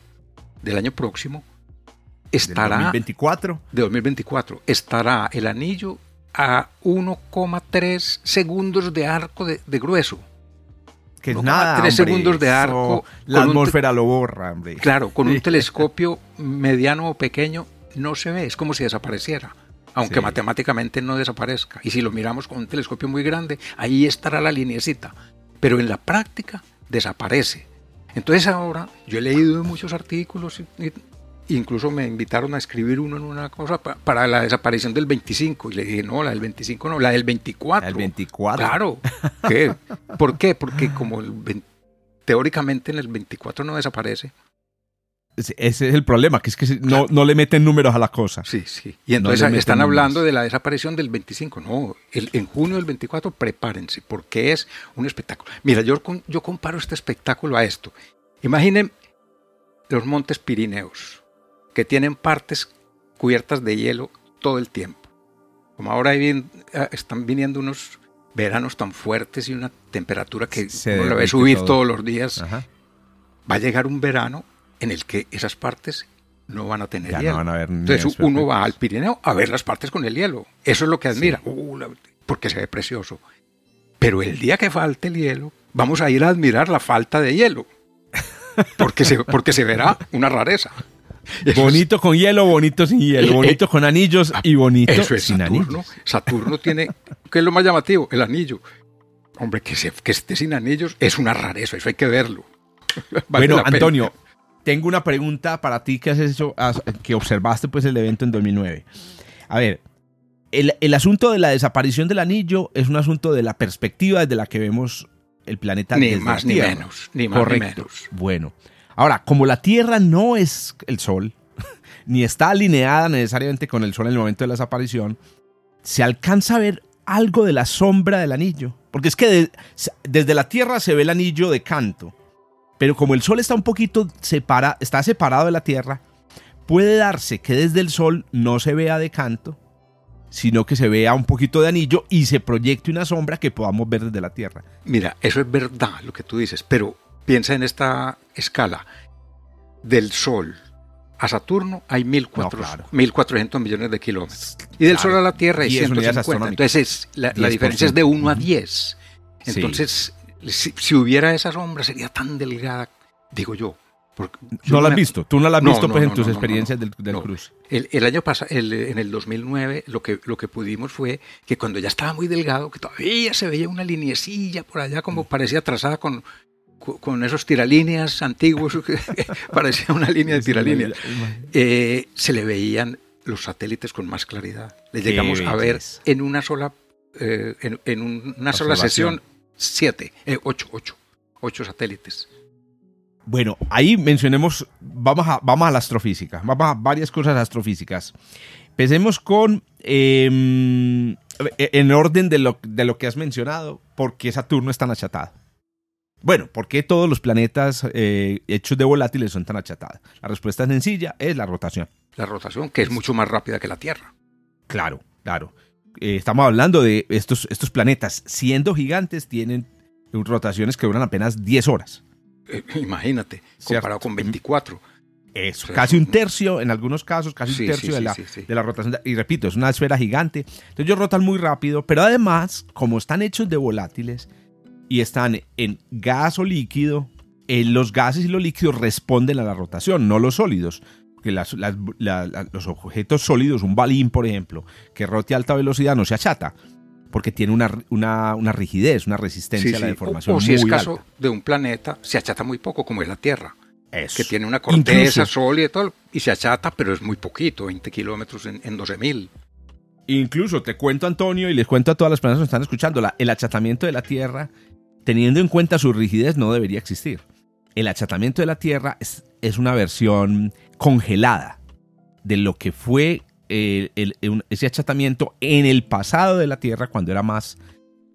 del año próximo, estará... ¿De 2024? De 2024, estará el anillo a 1,3 segundos de arco de grueso que nada. Tres segundos de arco. la atmósfera lo borra, hombre. Claro, con un telescopio mediano o pequeño no se ve, es como si desapareciera. Aunque matemáticamente no desaparezca. Y si lo miramos con un telescopio muy grande, ahí estará la lineecita. Pero en la práctica desaparece. Entonces ahora yo he leído muchos artículos y, Incluso me invitaron a escribir uno en una cosa para la desaparición del 25. Y le dije, no, la del 25 no, la del 24. El 24. Claro. *laughs* ¿Qué? ¿Por qué? Porque como teóricamente en el 24 no desaparece, Ese es el problema, que es que no, no le meten números a la cosa. Sí, sí. Y entonces están hablando de la desaparición del 25. No, en junio del 24 prepárense, porque es un espectáculo. Mira, yo, yo comparo este espectáculo a esto. Imaginen los montes Pirineos, que tienen partes cubiertas de hielo todo el tiempo. Como ahora ah, están viniendo unos veranos tan fuertes y una temperatura que Se uno la ve subir todos los días, va a llegar un verano en el que esas partes no van a tener hielo. Entonces uno va al Pirineo a ver las partes con el hielo. Eso es lo que admira, uh, porque se ve precioso. Pero el día que falte el hielo, vamos a ir a admirar la falta de hielo. Porque se, porque se verá una rareza. *laughs* bonito con hielo, bonito sin hielo, eh, bonito con anillos y bonito sin anillos. Saturno tiene, ¿qué es lo más llamativo? El anillo. Hombre, que, que esté sin anillos es una rareza, eso hay que verlo. *laughs* bueno, Antonio, tengo una pregunta para ti que has hecho, que observaste pues el evento en 2009. A ver, el, asunto de la desaparición del anillo es un asunto de la perspectiva desde la que vemos el planeta. Ni más ni menos, ni más ni menos. Bueno, ahora, como la Tierra no es el Sol, *laughs* ni está alineada necesariamente con el Sol en el momento de la desaparición, se alcanza a ver algo de la sombra del anillo. Porque es que desde la Tierra se ve el anillo de canto pero como el Sol está un poquito separa, está separado de la Tierra, puede darse que desde el Sol no se vea de canto, sino que se vea un poquito de anillo y se proyecte una sombra que podamos ver desde la Tierra. Mira, eso es verdad lo que tú dices, pero piensa en esta escala. Del Sol a Saturno hay 1.400 millones de kilómetros. Y del Sol a la Tierra hay 150. Entonces la, diferencia es de 1 a 10. Entonces si, hubiera esa sombra sería tan delgada, digo yo. no la has visto, tú no la has visto pues, en tus experiencias del, del cruce. El, año pasado, en el 2009, lo que, lo que pudimos fue que cuando ya estaba muy delgado, que todavía se veía una linecilla por allá como mm. parecía trazada con, con esos tiralíneas antiguos, *laughs* parecía una línea de tiralíneas, eh, se le veían los satélites con más claridad. Le llegamos a ver en una sola, eh, en, una sola sesión siete, eh, ocho, ocho, ocho satélites. Bueno, ahí mencionemos, vamos a, vamos a la astrofísica, vamos a varias cosas astrofísicas. Empecemos con, em, en orden de lo, de lo que has mencionado, ¿por qué Saturno es tan achatado? Bueno, ¿por qué todos los planetas eh, hechos de volátiles son tan achatados? La respuesta sencilla es la rotación. La rotación, que es mucho más rápida que la Tierra. Claro, claro. Eh, estamos hablando de estos, estos planetas, siendo gigantes, tienen rotaciones que duran apenas 10 horas. Eh, imagínate, comparado con 24. Eso, casi un tercio, en algunos casos, casi un tercio de, la, de, la, rotación. Y repito, es una esfera gigante. Entonces ellos rotan muy rápido, pero además, como están hechos de volátiles y están en gas o líquido, eh, los gases y los líquidos responden a la rotación, no los sólidos que los objetos sólidos, un balín, por ejemplo, que rote a alta velocidad no se achata, porque tiene una, una, rigidez, una resistencia a la deformación. O, si es caso de un planeta, se achata muy poco, como es la Tierra. Que tiene una corteza sólida y todo, y se achata, pero es muy poquito, 20 kilómetros en, en 12.000. Incluso te cuento, Antonio, y les cuento a todas las personas que están escuchando, el achatamiento de la Tierra, teniendo en cuenta su rigidez, no debería existir. El achatamiento de la Tierra es, es una versión congelada de lo que fue eh, ese achatamiento en el pasado de la Tierra cuando era más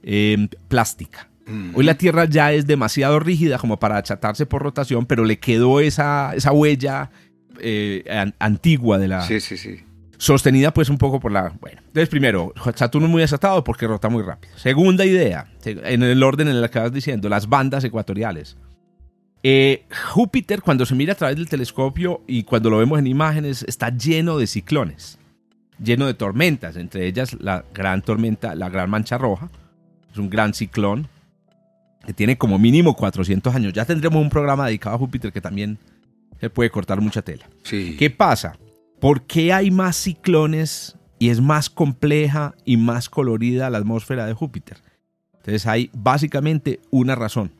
em, plástica. Hoy la Tierra ya es demasiado rígida como para achatarse por rotación, pero le quedó esa, esa huella eh, antigua de la... Sí, sí, sí. Sostenida pues un poco por la... Bueno, entonces primero, Saturno es muy achatado porque rota muy rápido. Segunda idea, en el orden en el que vas diciendo, las bandas ecuatoriales. Eh, Júpiter, cuando se mira a través del telescopio y cuando lo vemos en imágenes, está lleno de ciclones, lleno de tormentas, entre ellas la gran tormenta, la gran mancha roja. Es un gran ciclón que tiene como mínimo 400 años. Ya tendremos un programa dedicado a Júpiter que también se puede cortar mucha tela. ¿Qué pasa? ¿Por qué hay más ciclones y es más compleja y más colorida la atmósfera de Júpiter? Entonces hay básicamente una razón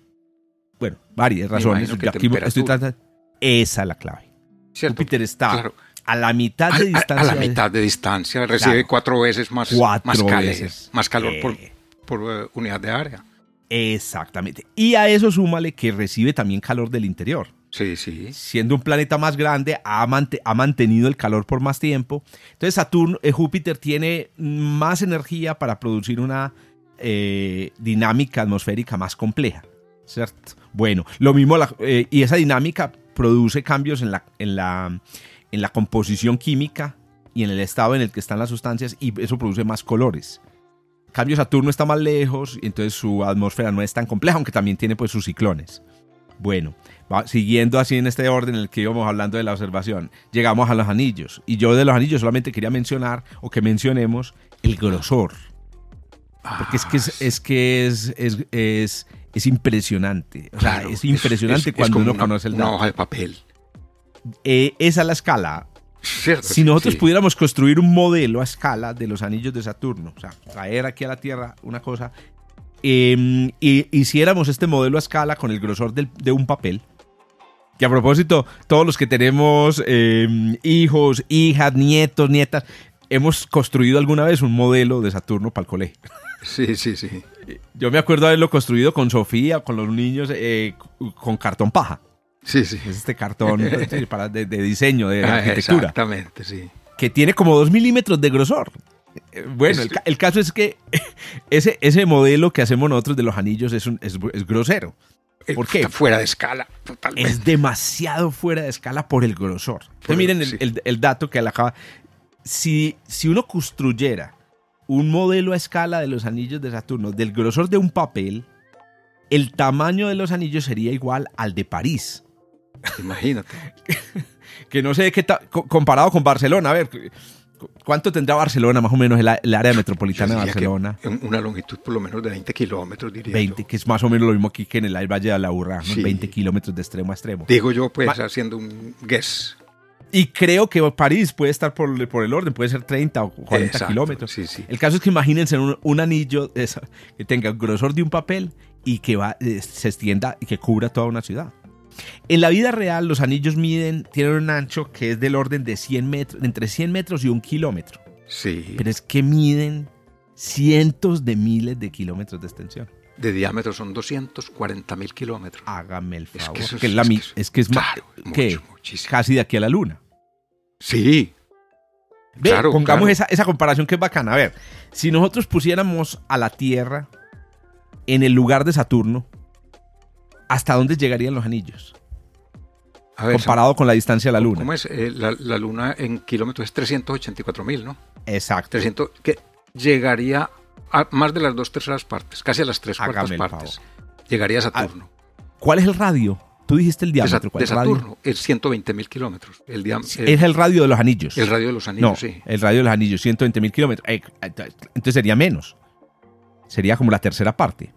bueno, varias razones. esa es la clave. Júpiter está a la mitad de distancia. A, la mitad de distancia, recibe cuatro veces más, más, más calor por, eh. por uh, unidad de área. Exactamente. Y a eso súmale que recibe también calor del interior. Sí, sí. Siendo un planeta más grande, ha, ha mantenido el calor por más tiempo. Entonces Saturno, eh, Júpiter tiene más energía para producir una eh, dinámica atmosférica más compleja. Bueno, lo mismo, eh, y esa dinámica produce cambios en la, en, la, en la composición química y en el estado en el que están las sustancias y eso produce más colores. cambio Saturno está más lejos entonces su atmósfera no es tan compleja, aunque también tiene pues sus ciclones. Bueno, siguiendo así en este orden en el que íbamos hablando de la observación, llegamos a los anillos. Y yo de los anillos solamente quería mencionar o que mencionemos el grosor. Porque es que es, que es, es, es, impresionante. O sea, es impresionante cuando uno conoce el dato. Una hoja de papel. Eh, esa es la escala. si nosotros pudiéramos construir un modelo a escala de los anillos de Saturno, o sea, traer aquí a la Tierra una cosa, eh, y hiciéramos este modelo a escala con el grosor de un papel, que a propósito, todos los que tenemos em, hijos, hijas, nietos, nietas, hemos construido alguna vez un modelo de Saturno para el colegio. Sí, sí, sí. Yo me acuerdo haberlo construido con Sofía, con los niños, eh, con cartón paja. Sí, sí. Es este cartón *laughs* para, de, diseño, de ah, arquitectura. Exactamente, sí. Que tiene como dos milímetros de grosor. Bueno, el, caso es que *laughs* ese, ese modelo que hacemos nosotros de los anillos es, un, es grosero. Eh, ¿Por qué? Está fuera de escala, totalmente. Es demasiado fuera de escala por el grosor. miren el, dato que acaba. Si, si uno construyera un modelo a escala de los anillos de Saturno del grosor de un papel, el tamaño de los anillos sería igual al de París. Imagínate. *laughs* que no sé qué comparado con Barcelona. A ver, ¿Cuánto tendrá Barcelona, más o menos, el, área metropolitana de Barcelona? una longitud por lo menos de 20 kilómetros, diría 20, que es más o menos lo mismo aquí que en el Valle de la Urra, 20 kilómetros de extremo a extremo. Digo yo, pues, haciendo un guess. Y creo que París puede estar por, por el orden, puede ser 30 o 40 kilómetros. Sí, sí. El caso es que imagínense un, anillo que tenga el grosor de un papel y que va, eh, se extienda y que cubra toda una ciudad. En la vida real, los anillos miden, tienen un ancho que es del orden de 100 metros, entre 100 metros y un kilómetro. Sí. Pero es que miden cientos de miles de kilómetros de extensión. De diámetro son 240 mil kilómetros. Hágame el favor. Es que, es, que, es, claro, casi de aquí a la luna. Sí. claro, pongamos Esa, esa comparación que es bacana. A ver, si nosotros pusiéramos a la Tierra en el lugar de Saturno, ¿hasta dónde llegarían los anillos? comparado con la distancia de la Luna. ¿Cómo es? Eh, la, Luna en kilómetros es 384 mil, ¿no? Exacto. 300, que llegaría a más de las dos terceras partes, casi a las tres cuartas partes. Llegaría a Saturno. ¿Cuál es el radio? Tú dijiste el diámetro. ¿Cuál de, Saturno es 120 mil kilómetros. El es el radio de los anillos. El radio de los anillos, sí. El radio de los anillos, 120 mil kilómetros. Eh, entonces sería menos. Sería como la tercera parte.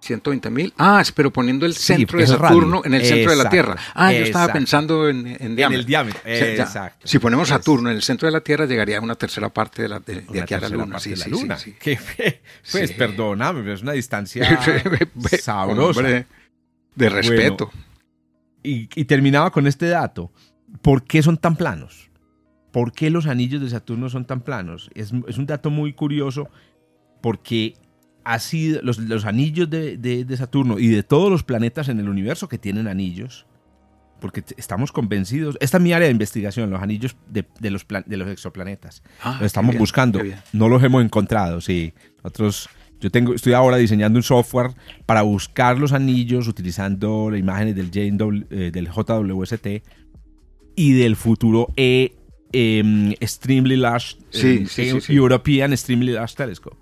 120 mil. Ah, pero poniendo el centro de Saturno en el centro de la Tierra. Ah, yo estaba pensando en, en diámetro. En el diámetro, exacto. Si ponemos Saturno en el centro de la Tierra, llegaría a una tercera parte de, la, de, aquí a la Luna. Sí, sí, luna. Sí, pues perdóname, pero es una distancia *laughs* sabrosa. de respeto. y, y terminaba con este dato. ¿Por qué son tan planos? ¿Por qué los anillos de Saturno son tan planos? Es, es un dato muy curioso porque así los, los anillos de, Saturno y de todos los planetas en el universo que tienen anillos, porque estamos convencidos, esta es mi área de investigación, los anillos de, los, de los exoplanetas. Ah, los estamos buscando, no los hemos encontrado, sí. Nosotros, yo tengo, estoy ahora diseñando un software para buscar los anillos utilizando las imágenes del, eh, del JWST y del futuro E em, Extremely Large em, European Extremely Large Telescope.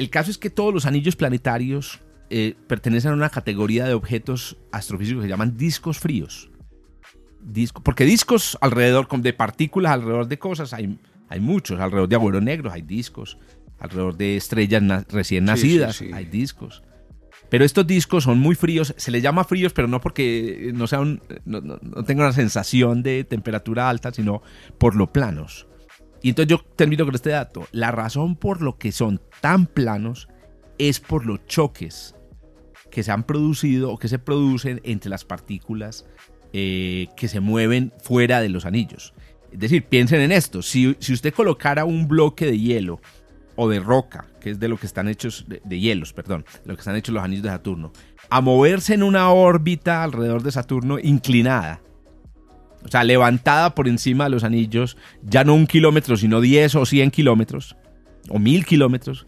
El caso es que todos los anillos planetarios eh, pertenecen a una categoría de objetos astrofísicos que se llaman discos fríos. Disco, porque discos alrededor, de partículas alrededor de cosas, hay, hay muchos. Alrededor de agujeros negros hay discos. Alrededor de estrellas recién nacidas hay discos. Pero estos discos son muy fríos. Se les llama fríos, pero no porque no, sean, no, no tengan una sensación de temperatura alta, sino por lo planos. Y entonces yo termino con este dato. La razón por lo que son tan planos es por los choques que se han producido o que se producen entre las partículas eh, que se mueven fuera de los anillos. Es decir, piensen en esto. Si, si usted colocara un bloque de hielo o de roca que es de lo que están hechos, de, hielos, perdón, de lo que están hechos los anillos de Saturno, a moverse en una órbita alrededor de Saturno inclinada. O sea, levantada por encima de los anillos, ya no un kilómetro, sino 10 o 100 kilómetros, o mil kilómetros.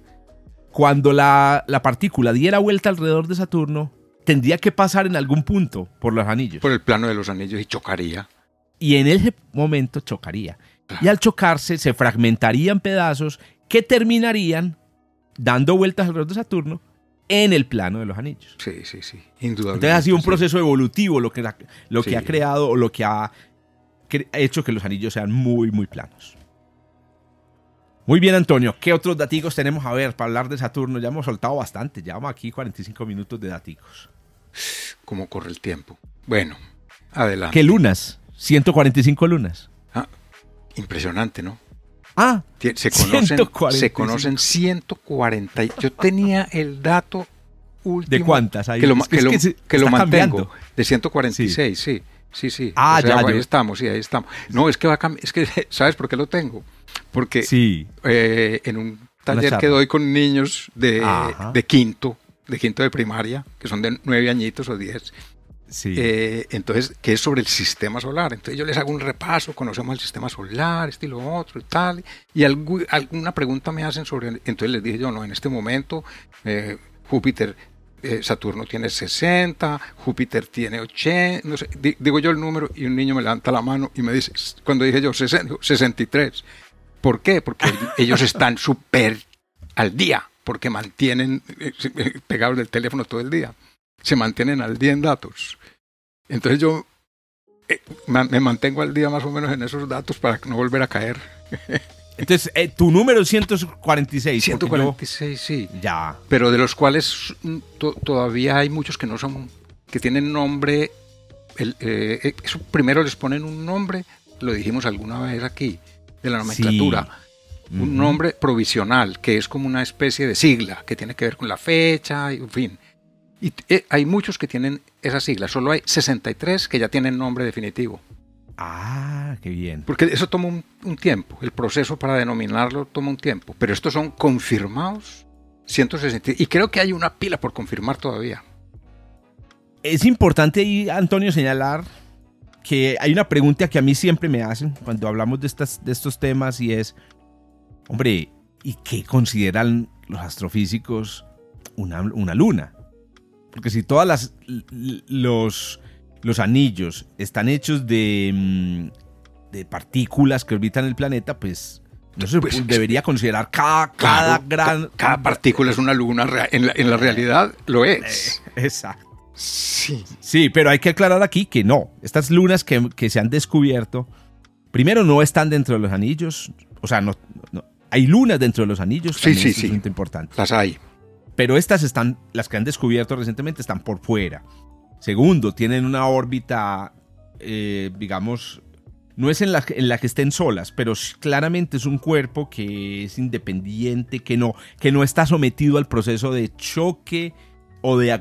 Cuando la, la partícula diera vuelta alrededor de Saturno, tendría que pasar en algún punto por los anillos. Por el plano de los anillos y chocaría. Y en ese momento chocaría. Y al chocarse se fragmentaría en pedazos que terminarían dando vueltas alrededor de Saturno en el plano de los anillos. Sí, sí, sí, indudablemente. Entonces ha sido un sí. proceso evolutivo lo que, lo que Sí. ha creado o lo que ha hecho que los anillos sean muy, muy planos. Muy bien, Antonio. ¿Qué otros daticos tenemos a ver para hablar de Saturno? Ya hemos soltado bastante. Llevamos aquí 45 minutos de daticos. Cómo corre el tiempo. Bueno, adelante. ¿Qué lunas? 145 lunas. Ah, impresionante, ¿no? Ah, Se conocen, 145. se conocen 140. y- Yo tenía el dato último. ¿De cuántas hay? Que lo, Es que- que lo- que se- lo mantengo. cambiando. De 146, sí. Sí, sí. Ah, O sea, ya, Ahí yo- estamos, sí, ahí estamos. No, es que va a cambiar. Es que, *laughs* ¿sabes por qué lo tengo? Porque sí. eh, en un taller que doy con niños de, de quinto, de quinto de primaria, que son de nueve añitos o diez, Eh, entonces, que es sobre el sistema solar. Entonces yo les hago un repaso, conocemos el sistema solar, este y lo otro y tal, y algu- alguna pregunta me hacen sobre, entonces les dije yo, no, en este momento eh, Júpiter, eh, Saturno tiene 60, Júpiter tiene 80, no sé, di- digo yo el número y un niño me levanta la mano y me dice, cuando dije yo 60, 63, ¿por qué? Porque *laughs* ellos están súper al día, porque mantienen pegados del teléfono todo el día, se mantienen al día en datos. Entonces yo eh, me mantengo al día más o menos en esos datos para no volver a caer. *laughs* Entonces, eh, tu número es 146. porque yo- 146, sí. Ya. Pero de los cuales mm, to- todavía hay muchos que no son, que tienen nombre. El, eh, eh, eso primero les ponen un nombre, lo dijimos alguna vez aquí, de la nomenclatura. Un Ujú. nombre provisional, que es como una especie de sigla, que tiene que ver con la fecha, y, en fin. Y eh, hay muchos que tienen esa sigla, solo hay 63 que ya tienen nombre definitivo. Ah, qué bien. Porque eso toma un, un tiempo, el proceso para denominarlo toma un tiempo, pero estos son confirmados 160. Y creo que hay una pila por confirmar todavía. Es importante ahí, Antonio, señalar que hay una pregunta que a mí siempre me hacen cuando hablamos de, estas, de estos temas y es, hombre, ¿y qué consideran los astrofísicos una, una luna? Porque si todas las los, los anillos están hechos de, mm, de partículas que orbitan el planeta, pues no se Pues, debería considerar cada, cada Claro, gran... ca- cada partícula es una luna, en la, en la realidad lo es. Exacto. Sí. Sí, pero hay que aclarar aquí que no. Estas lunas que, que se han descubierto, primero no están dentro de los anillos. O sea, no, no- hay lunas dentro de los anillos. Sí, sí, es sí. importante. Las hay. Pero estas están, las que han descubierto recientemente están por fuera. Segundo, tienen una órbita, eh, digamos, no es en la, en la que estén solas, pero claramente es un cuerpo que es independiente, que no, que no está sometido al proceso de choque o de,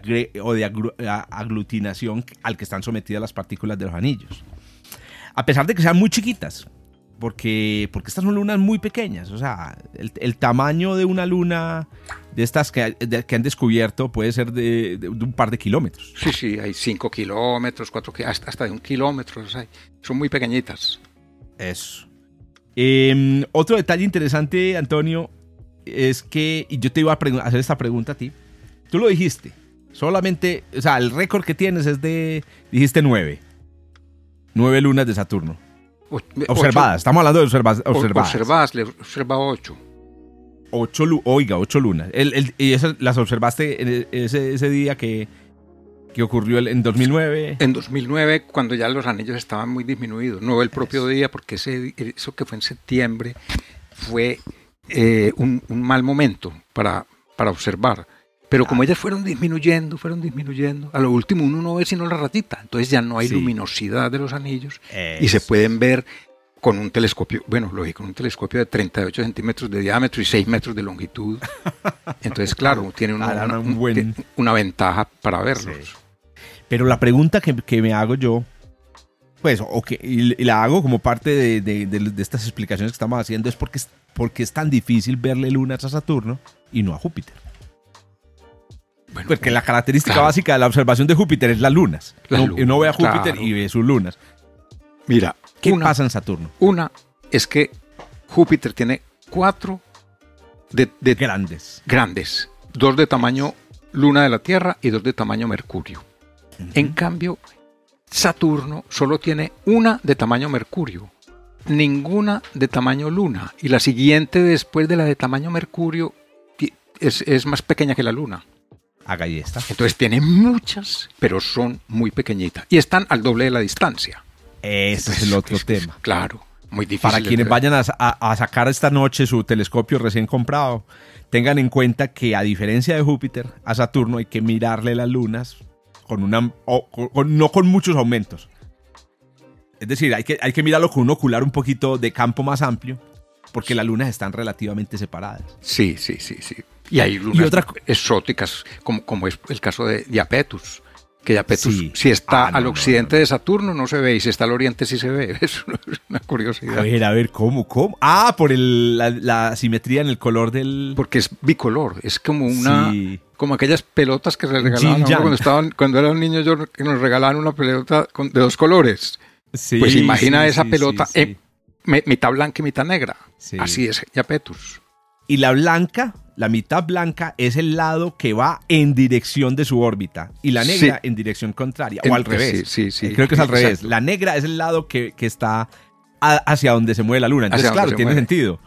aglutinación al que están sometidas las partículas de los anillos. A pesar de que sean muy chiquitas, porque, porque estas son lunas muy pequeñas. O sea, el, el tamaño de una luna de estas que, de- que han descubierto puede ser de, de- de un par de kilómetros. Sí, sí, hay 5 kilómetros, 4 hasta, hasta de un kilómetro. las hay. Son muy pequeñitas. Eso. Eh, otro detalle interesante, Antonio, es que, y yo te iba a hacer esta pregunta a ti. Tú lo dijiste. Solamente, o sea, el récord que tienes es de, dijiste nueve. Nueve lunas de Saturno. Observadas, estamos hablando de observa- ocho- o- observadas. Observadas, le observa 8. Ocho, lu- oiga, ocho lunas. El- el- y esas las observaste en e- ese, ese día que, que ocurrió el- en 2009. En 2009, cuando ya los anillos estaban muy disminuidos, no el propio día, porque ese, eso que fue en septiembre fue eh, un, un mal momento para, para observar. Pero como ellas fueron disminuyendo, fueron disminuyendo, a lo último uno no ve sino la ratita, entonces ya no hay Sí. luminosidad de los anillos y se pueden ver con un telescopio, bueno, lógico, con un telescopio de 38 centímetros de diámetro y 6 metros de longitud. Entonces, claro, *laughs* tiene una, Ah, una- un buen- una ventaja para verlos. Sí. Pero la pregunta que, que me hago yo pues, o que, y, la hago como parte de, de, de, estas explicaciones que estamos haciendo, es porque, porque es tan difícil verle lunas a Saturno y no a Júpiter. Bueno, porque la característica básica de la observación de Júpiter es las lunas. uno, ve a Júpiter y ve sus lunas. Mira, ¿qué pasa en Saturno? Una es que Júpiter tiene cuatro de, grandes. Grandes. Dos de tamaño luna de la Tierra y dos de tamaño Mercurio. En cambio, Saturno solo tiene una de tamaño Mercurio, ninguna de tamaño Luna, y la siguiente después de la de tamaño Mercurio es, más pequeña que la Luna. Esta. Entonces tiene muchas, pero son muy pequeñitas y están al doble de la distancia. Ese es el otro tema. Claro, muy difícil. Para quienes vayan a, sacar esta noche su telescopio recién comprado, tengan en cuenta que a diferencia de Júpiter, a Saturno hay que mirarle las lunas con una, no con muchos aumentos. Es decir, hay que, hay que mirarlo con un ocular un poquito de campo más amplio, porque las lunas están relativamente separadas. Sí, sí, sí, sí. Y hay lunas exóticas, como, como es el caso de Diapetus que Diapetus, si está ah, al occidente de Saturno, no se ve, y si está al oriente, sí se ve. *laughs* Es una curiosidad. A ver, a ver, ¿cómo? ¿Cómo? Ah, por la, simetría en el color del. Porque es bicolor, es como una. Como aquellas pelotas que se regalaban cuando, estaban, cuando era un niño, yo que nos regalaban una pelota de dos colores. pues imagina esa pelota, mitad blanca y mitad negra. Así es Diapetus. Y la blanca la mitad blanca es el lado que va en dirección de su órbita y la negra en dirección contraria, o al revés. Sí, sí, sí. Creo que es al revés. La negra es el lado que, está hacia donde se mueve la luna. Entonces, claro, tiene sentido.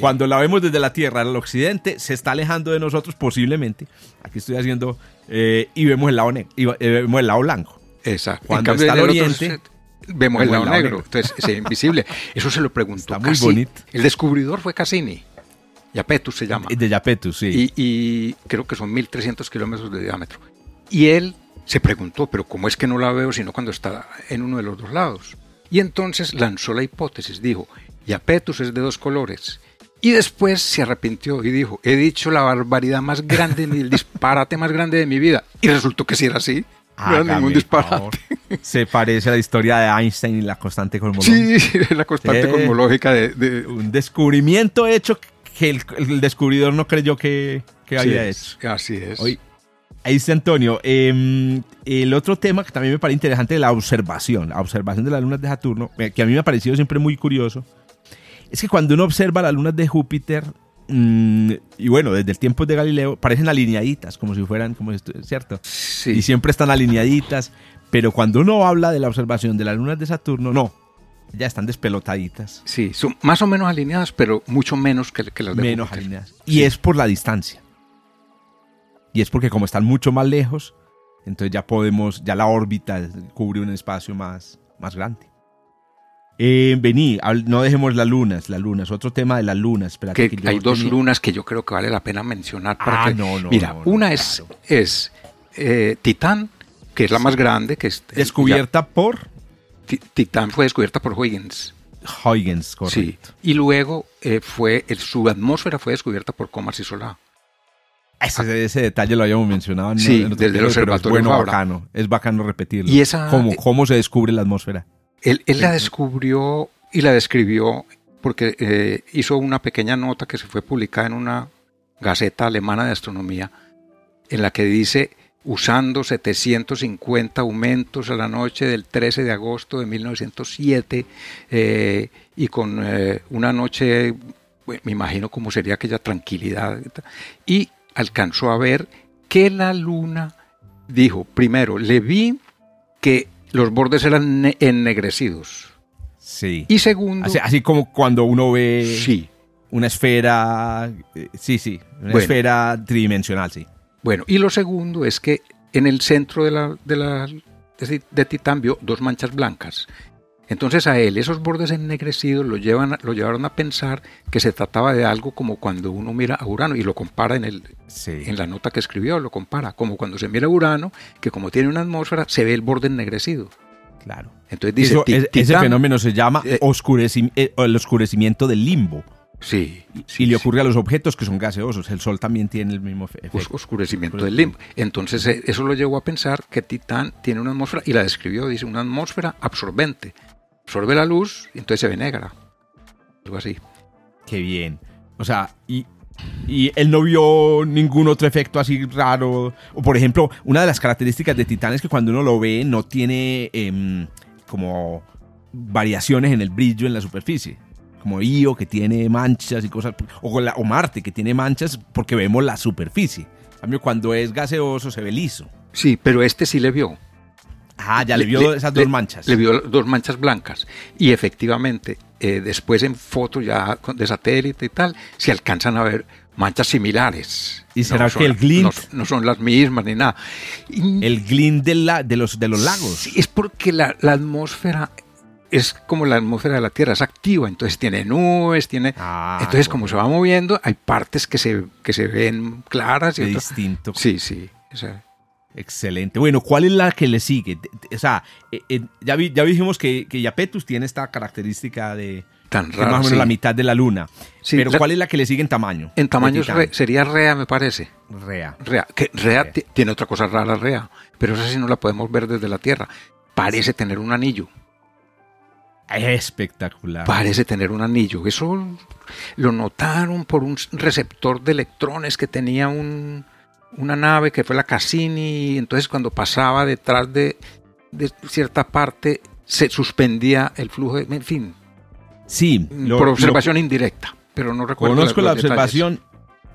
Cuando la vemos desde la Tierra al occidente, se está alejando de nosotros posiblemente. Aquí estoy haciendo, eh, y vemos el lado, y, eh, vemos el lado blanco. Exacto. Cuando está al oriente... vemos el lado, negro. Entonces, es invisible. Eso se lo preguntó. muy bonito. El descubridor fue Cassini. Yapetus se llama. De Yapetus, sí. Y, creo que son 1300 kilómetros de diámetro. Y él se preguntó, pero ¿cómo es que no la veo sino cuando está en uno de los dos lados? Y entonces lanzó la hipótesis, dijo, Yapetus es de dos colores. Y después se arrepintió y dijo, he dicho la barbaridad más grande, el disparate más grande de mi vida. Y resultó que sí era así. no era ningún disparate. Se parece a la historia de Einstein y la constante cosmológica. Sí, *laughs* la constante cosmológica de, Un descubrimiento hecho que el, descubridor no creyó que, había hecho. Así es. Hoy, ahí está Antonio. Em, el otro tema que también me parece interesante es la observación, la observación de las lunas de Saturno, eh, que a mí me ha parecido siempre muy curioso, es que cuando uno observa las lunas de Júpiter, mm, y bueno, desde el tiempo de Galileo, parecen alineaditas, como si fueran, como ¿cierto? Sí. Y siempre están alineaditas, pero cuando uno habla de la observación de las lunas de Saturno, no, ya están despelotaditas. Sí, son más o menos alineadas, pero mucho menos que, las de Menos alineadas. Y es por la distancia. Y es porque como están mucho más lejos, entonces ya podemos, ya la órbita cubre un espacio más, más grande. Eh, vení, no dejemos las lunas, las lunas, otro tema de las lunas. que, hay dos lunas que yo creo que vale la pena mencionar. Para ah, no, no, mira, una es, es eh, Titán, que es la más grande, que es descubierta por Titán fue descubierta por Huygens. Huygens, correcto. Sí. Y luego eh, fue, su atmósfera fue descubierta por Comars y Solá. Ese, ese, detalle lo habíamos mencionado en, sí, desde el observatorio. Es bueno, bacano. Es bacano repetirlo. ¿Y esa, ¿Cómo, ¿Cómo, se descubre la atmósfera? Él, él la descubrió y la describió porque eh, hizo una pequeña nota que se fue publicada en una gaceta alemana de astronomía en la que dice usando 750 aumentos a la noche del 13 de agosto de 1907 eh, y con eh, una noche, me imagino cómo sería aquella tranquilidad, y alcanzó a ver que la luna dijo, primero, le vi que los bordes eran ennegrecidos. Sí. Y segundo... Así, como cuando uno ve sí. una esfera, eh, sí, sí, una esfera tridimensional, sí. Bueno, y lo segundo es que en el centro de, la, de, la, de, Titán vio dos manchas blancas. Entonces a él esos bordes ennegrecidos lo, llevan, lo llevaron a pensar que se trataba de algo como cuando uno mira a Urano y lo compara en, el, en la nota que escribió, lo compara, como cuando se mira a Urano, que como tiene una atmósfera se ve el borde ennegrecido. Claro. Entonces dice, ese fenómeno se llama eh, eh, el oscurecimiento del limbo. Sí. Y, sí, y le sí. ocurre a los objetos que son gaseosos. El Sol también tiene el mismo efecto. oscurecimiento del limbo. Entonces eh, eso lo llevó a pensar que Titán tiene una atmósfera, y la describió, dice, una atmósfera absorbente. Absorbe la luz y entonces se ve negra. Algo así. Qué bien. O sea, y, y él no vio ningún otro efecto así raro. O por ejemplo, una de las características de Titán es que cuando uno lo ve no tiene em, como variaciones en el brillo en la superficie. Como Io que tiene manchas y cosas. O, la- o Marte que tiene manchas porque vemos la superficie. En cambio, cuando es gaseoso se ve liso. Sí, pero este sí le vio. Ah, ya le, vio esas dos manchas. Le vio dos manchas blancas. Y efectivamente, eh, después en fotos ya de satélite y tal, se alcanzan a ver manchas similares. ¿Y será que el glint- No, no son las mismas ni nada. Y- El glint de, la, de, los, de los lagos. Sí, es porque la, la atmósfera es como la atmósfera de la Tierra, es activa, entonces tiene nubes, tiene... Ah, entonces bueno. como se va moviendo, hay partes que se, que se ven claras y distinto. Sí, sí. o sea, Excelente. Bueno, ¿cuál es la que le sigue? O sea, eh, eh, ya, vi- ya dijimos que, que Iapetus tiene esta característica de tan raro. más o menos sí. la mitad de la luna. Sí, Pero la- ¿cuál es la que le sigue en tamaño? En tamaño re- sería Rea, me parece. Rea. Rea, que Rea Rea. ti- tiene otra cosa rara, Rea, pero esa sí no la podemos ver desde la Tierra. Parece tener un anillo, Espectacular. parece tener un anillo. Eso lo notaron por un receptor de electrones que tenía un, una nave que fue la Cassini, entonces cuando pasaba detrás de, de cierta parte se suspendía el flujo, de- en fin, Sí, lo- por lo- observación indirecta, pero no recuerdo. conozco la detalles. observación.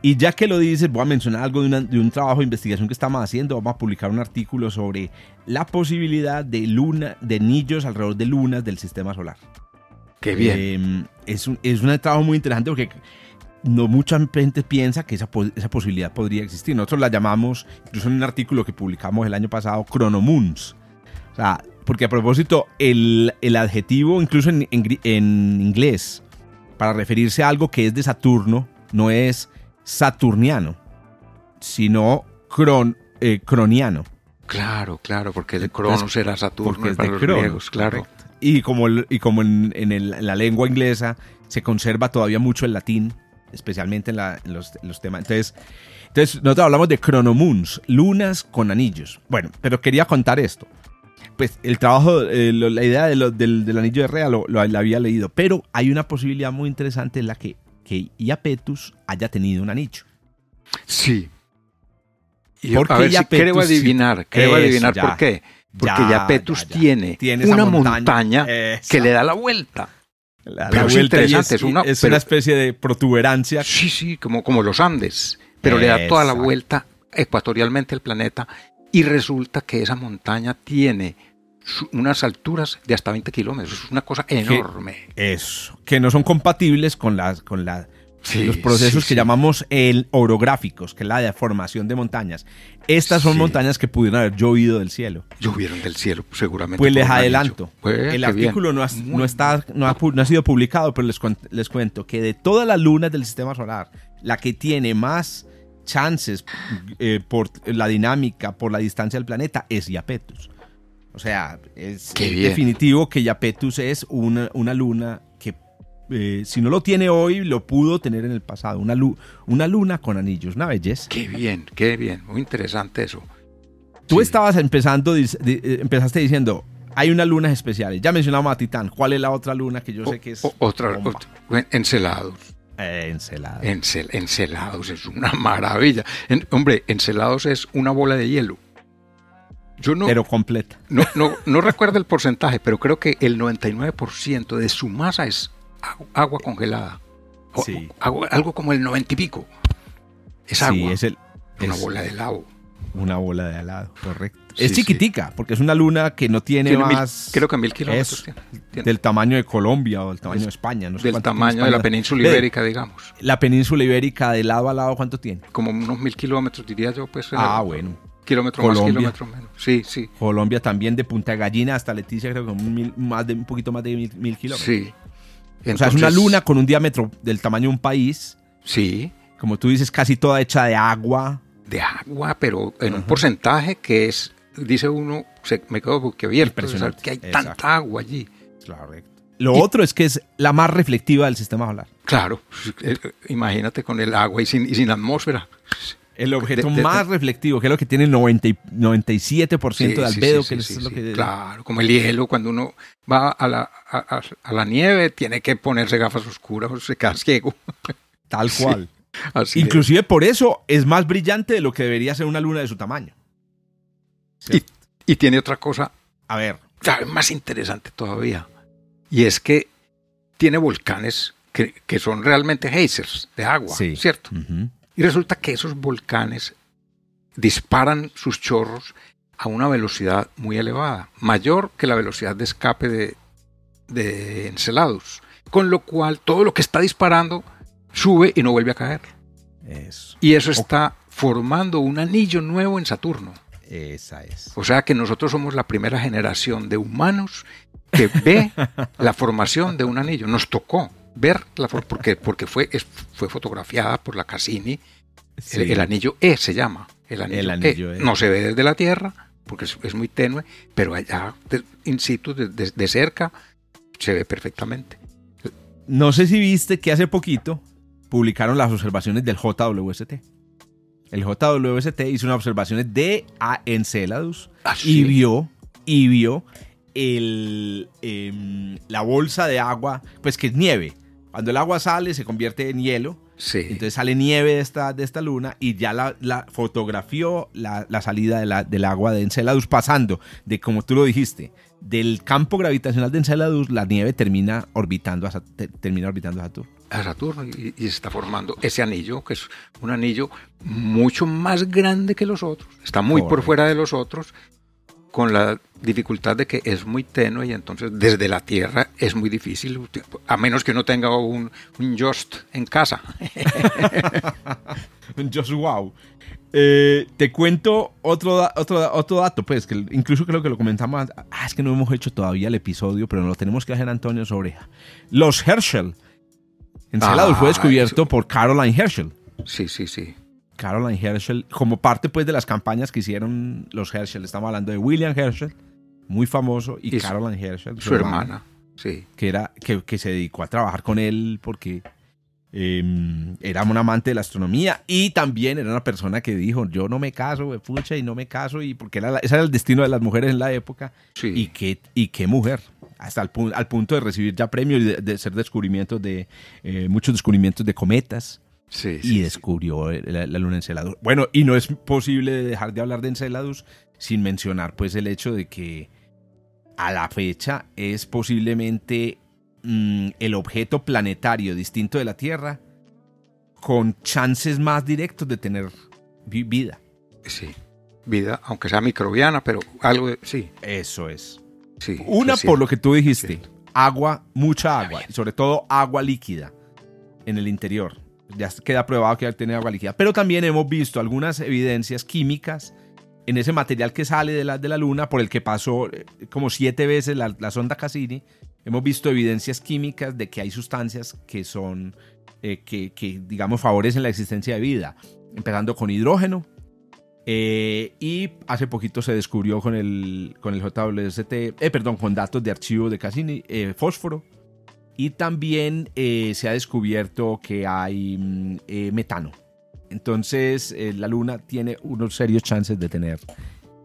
Y ya que lo dices, voy a mencionar algo de, una- de un trabajo de investigación que estamos haciendo. Vamos a publicar un artículo sobre la posibilidad de luna, de anillos alrededor de lunas del sistema solar. Qué bien. Eh, es, un, es un trabajo muy interesante porque no mucha gente piensa que esa, esa posibilidad podría existir. Nosotros la llamamos, incluso en un artículo que publicamos el año pasado, Chronomoons. O sea, porque a propósito, el, el adjetivo, incluso en, en inglés, para referirse a algo que es de Saturno, no es saturniano, sino cron, eh, croniano. Claro, claro, porque de Cronos era Saturno porque es para de los Cronos, griegos, claro. correcto. Y como, el- y como en, en el- en la lengua inglesa se conserva todavía mucho el latín, especialmente en, la- en los, los temas. Entonces, entonces, nosotros hablamos de chronomoons, lunas con anillos. Bueno, pero quería contar esto. Pues el trabajo, eh, lo- la idea de lo- del, del anillo de Rea lo, lo- la había leído, pero hay una posibilidad muy interesante en la que, que Iapetus haya tenido un anillo. Sí. Y ¿Por a ver si Iapetus creo sí? adivinar, creo Eso, adivinar ya. por qué. Porque Ya, Iapetus ya, tiene, una montaña. que le da la vuelta. La, Pero la es vuelta interesante, es, es una- es pero- una especie de protuberancia Sí, sí, como, como los Andes. Pero le da toda la vuelta ecuatorialmente al planeta y resulta que esa montaña tiene unas alturas de hasta 20 kilómetros. Es una cosa enorme. Eso, que no son compatibles con, las, con la- Sí, los procesos sí, que sí. llamamos el orográficos, que es la deformación de montañas. Estas son montañas que pudieron haber llovido del cielo. Llovieron del cielo, seguramente. Pues les adelanto, Pues, el bien. artículo no, ha- no está, no, ha, no ha sido publicado, pero les, cuen- les cuento que de todas las lunas del sistema solar, la que tiene más chances eh, por la dinámica, por la distancia del planeta, es Iapetus. O sea, es definitivo que Iapetus es una, una luna que, eh, si no lo tiene hoy, lo pudo tener en el pasado. Una, lu- una luna con anillos, una belleza. Qué bien, qué bien. Muy interesante eso. Tú Sí. estabas empezando, di- eh, empezaste diciendo, hay unas lunas especiales. Ya mencionamos a Titán. ¿Cuál es la otra luna que yo sé que es? O- otra, otra- Encelados. Eh, Encelada. Encel- Encelados es una maravilla. En- hombre, Encelados es una bola de hielo. Yo no, Pero completa. no, no, no recuerdo el porcentaje, pero creo que el 99% de su masa es agu- agua congelada. O- Sí. agua- algo como el 90 y pico. Es Sí, agua. es el, una es bola de helado. una bola de helado, correcto. Sí, es sí. chiquitica, porque es una luna que no tiene, Tiene mil- más creo que mil kilómetros. tiene. Tiene. del tamaño de Colombia o del tamaño de España. No sé del tamaño de la península ibérica, digamos. La península ibérica de lado a lado, ¿cuánto tiene? Como unos mil kilómetros, diría yo. Pues, Ah, bueno. Kilómetro más, kilómetro menos. Sí, sí. Colombia también de Punta Gallina hasta Leticia, creo que un, mil- más de, un poquito más de mil, mil kilómetros. Sí. o sea, es una luna con un diámetro del tamaño de un país, Sí, como tú dices, casi toda hecha de agua. de agua, pero en un porcentaje que es, dice uno, se, me quedo boquiabierto Impresionante, que hay exacto. tanta agua allí. Correcto. Lo otro es que es la más reflectiva del sistema solar. Claro, eh, imagínate con el agua y sin, y sin atmósfera. El objeto más reflectivo, que es lo que tiene el 90 97% de albedo, que es lo que... Claro, como el hielo, cuando uno va a la, a, la nieve, tiene que ponerse gafas oscuras o se queda ciego. *laughs* Tal cual. Inclusive por eso es más brillante de lo que debería ser una luna de su tamaño. Y, y, tiene otra cosa, a ver, más interesante todavía, y es que tiene volcanes que, que son realmente geysers de agua, ¿cierto? Y resulta que esos volcanes disparan sus chorros a una velocidad muy elevada, mayor que la velocidad de escape de, de Enceladus. Con lo cual todo lo que está disparando sube y no vuelve a caer. Y eso está formando un anillo nuevo en Saturno. Esa es. O sea que nosotros somos la primera generación de humanos que ve *laughs* la formación de un anillo. Nos tocó ver la porque porque fue fue fotografiada por la Cassini. El, anillo E se llama. El anillo, e. e. No se ve desde la Tierra porque es, muy tenue, pero allá in situ, de, cerca, se ve perfectamente. No sé si viste que hace poquito publicaron las observaciones del JWST. El JWST hizo unas observaciones de Enceladus ah, y vio y vio el, em, la bolsa de agua, pues que es nieve. Cuando el agua sale se convierte en hielo. Sí. Entonces sale nieve de esta, de esta luna y ya la, la fotografió la, la salida de la, del agua de Enceladus pasando de, como tú lo dijiste, del campo gravitacional de Enceladus, la nieve termina orbitando a, termina orbitando a Saturno. A Saturno y, y, se está formando ese anillo, que es un anillo mucho más grande que los otros. Está muy por fuera de los otros con la dificultad de que es muy tenue y entonces desde la Tierra es muy difícil, a menos que uno tenga un, un Just en casa. *laughs* un Just wow. Eh, te cuento otro, otro, otro dato, pues, que incluso creo que lo comentamos. Ah, es que no hemos hecho todavía el episodio, pero lo tenemos que hacer, Antonio, sobre los Herschel. Enceladus ah, fue descubierto por Caroline Herschel. Sí, sí, sí. Caroline Herschel, como parte pues de las campañas que hicieron los Herschel. Estamos hablando de William Herschel, muy famoso, y, Caroline Herschel, su, hermana, sí. que, era, que, se dedicó a trabajar con él porque em, era un amante de la astronomía y también era una persona que dijo, yo no me caso, pucha, y no me caso, y porque era, ese era el destino de las mujeres en la época. Y, qué, y qué mujer hasta al, al, punto de recibir ya premios y de, ser descubrimientos de eh, muchos descubrimientos de cometas y descubrió la, luna Enceladus. Bueno, y no es posible dejar de hablar de Enceladus sin mencionar pues el hecho de que a la fecha es posiblemente mm, el objeto planetario distinto de la Tierra con chances más directos de tener vida. Sí, vida, aunque sea microbiana, pero algo de, sí. Eso es. Sí, Una por lo que tú dijiste, agua, mucha agua, y sobre todo agua líquida en el interior ya queda probado que tiene agua líquida. Pero también hemos visto algunas evidencias químicas en ese material que sale de la, de la Luna, por el que pasó eh, como siete veces la, sonda Cassini. Hemos visto evidencias químicas de que hay sustancias que son, eh, que, que, digamos, favorecen la existencia de vida, empezando con hidrógeno. Eh, y hace poquito se descubrió con el, con el JWST, perdón, con datos de archivo de Cassini, fósforo y también eh, se ha descubierto que hay mm, eh, metano. Entonces eh, la Luna tiene unos serios chances de tener,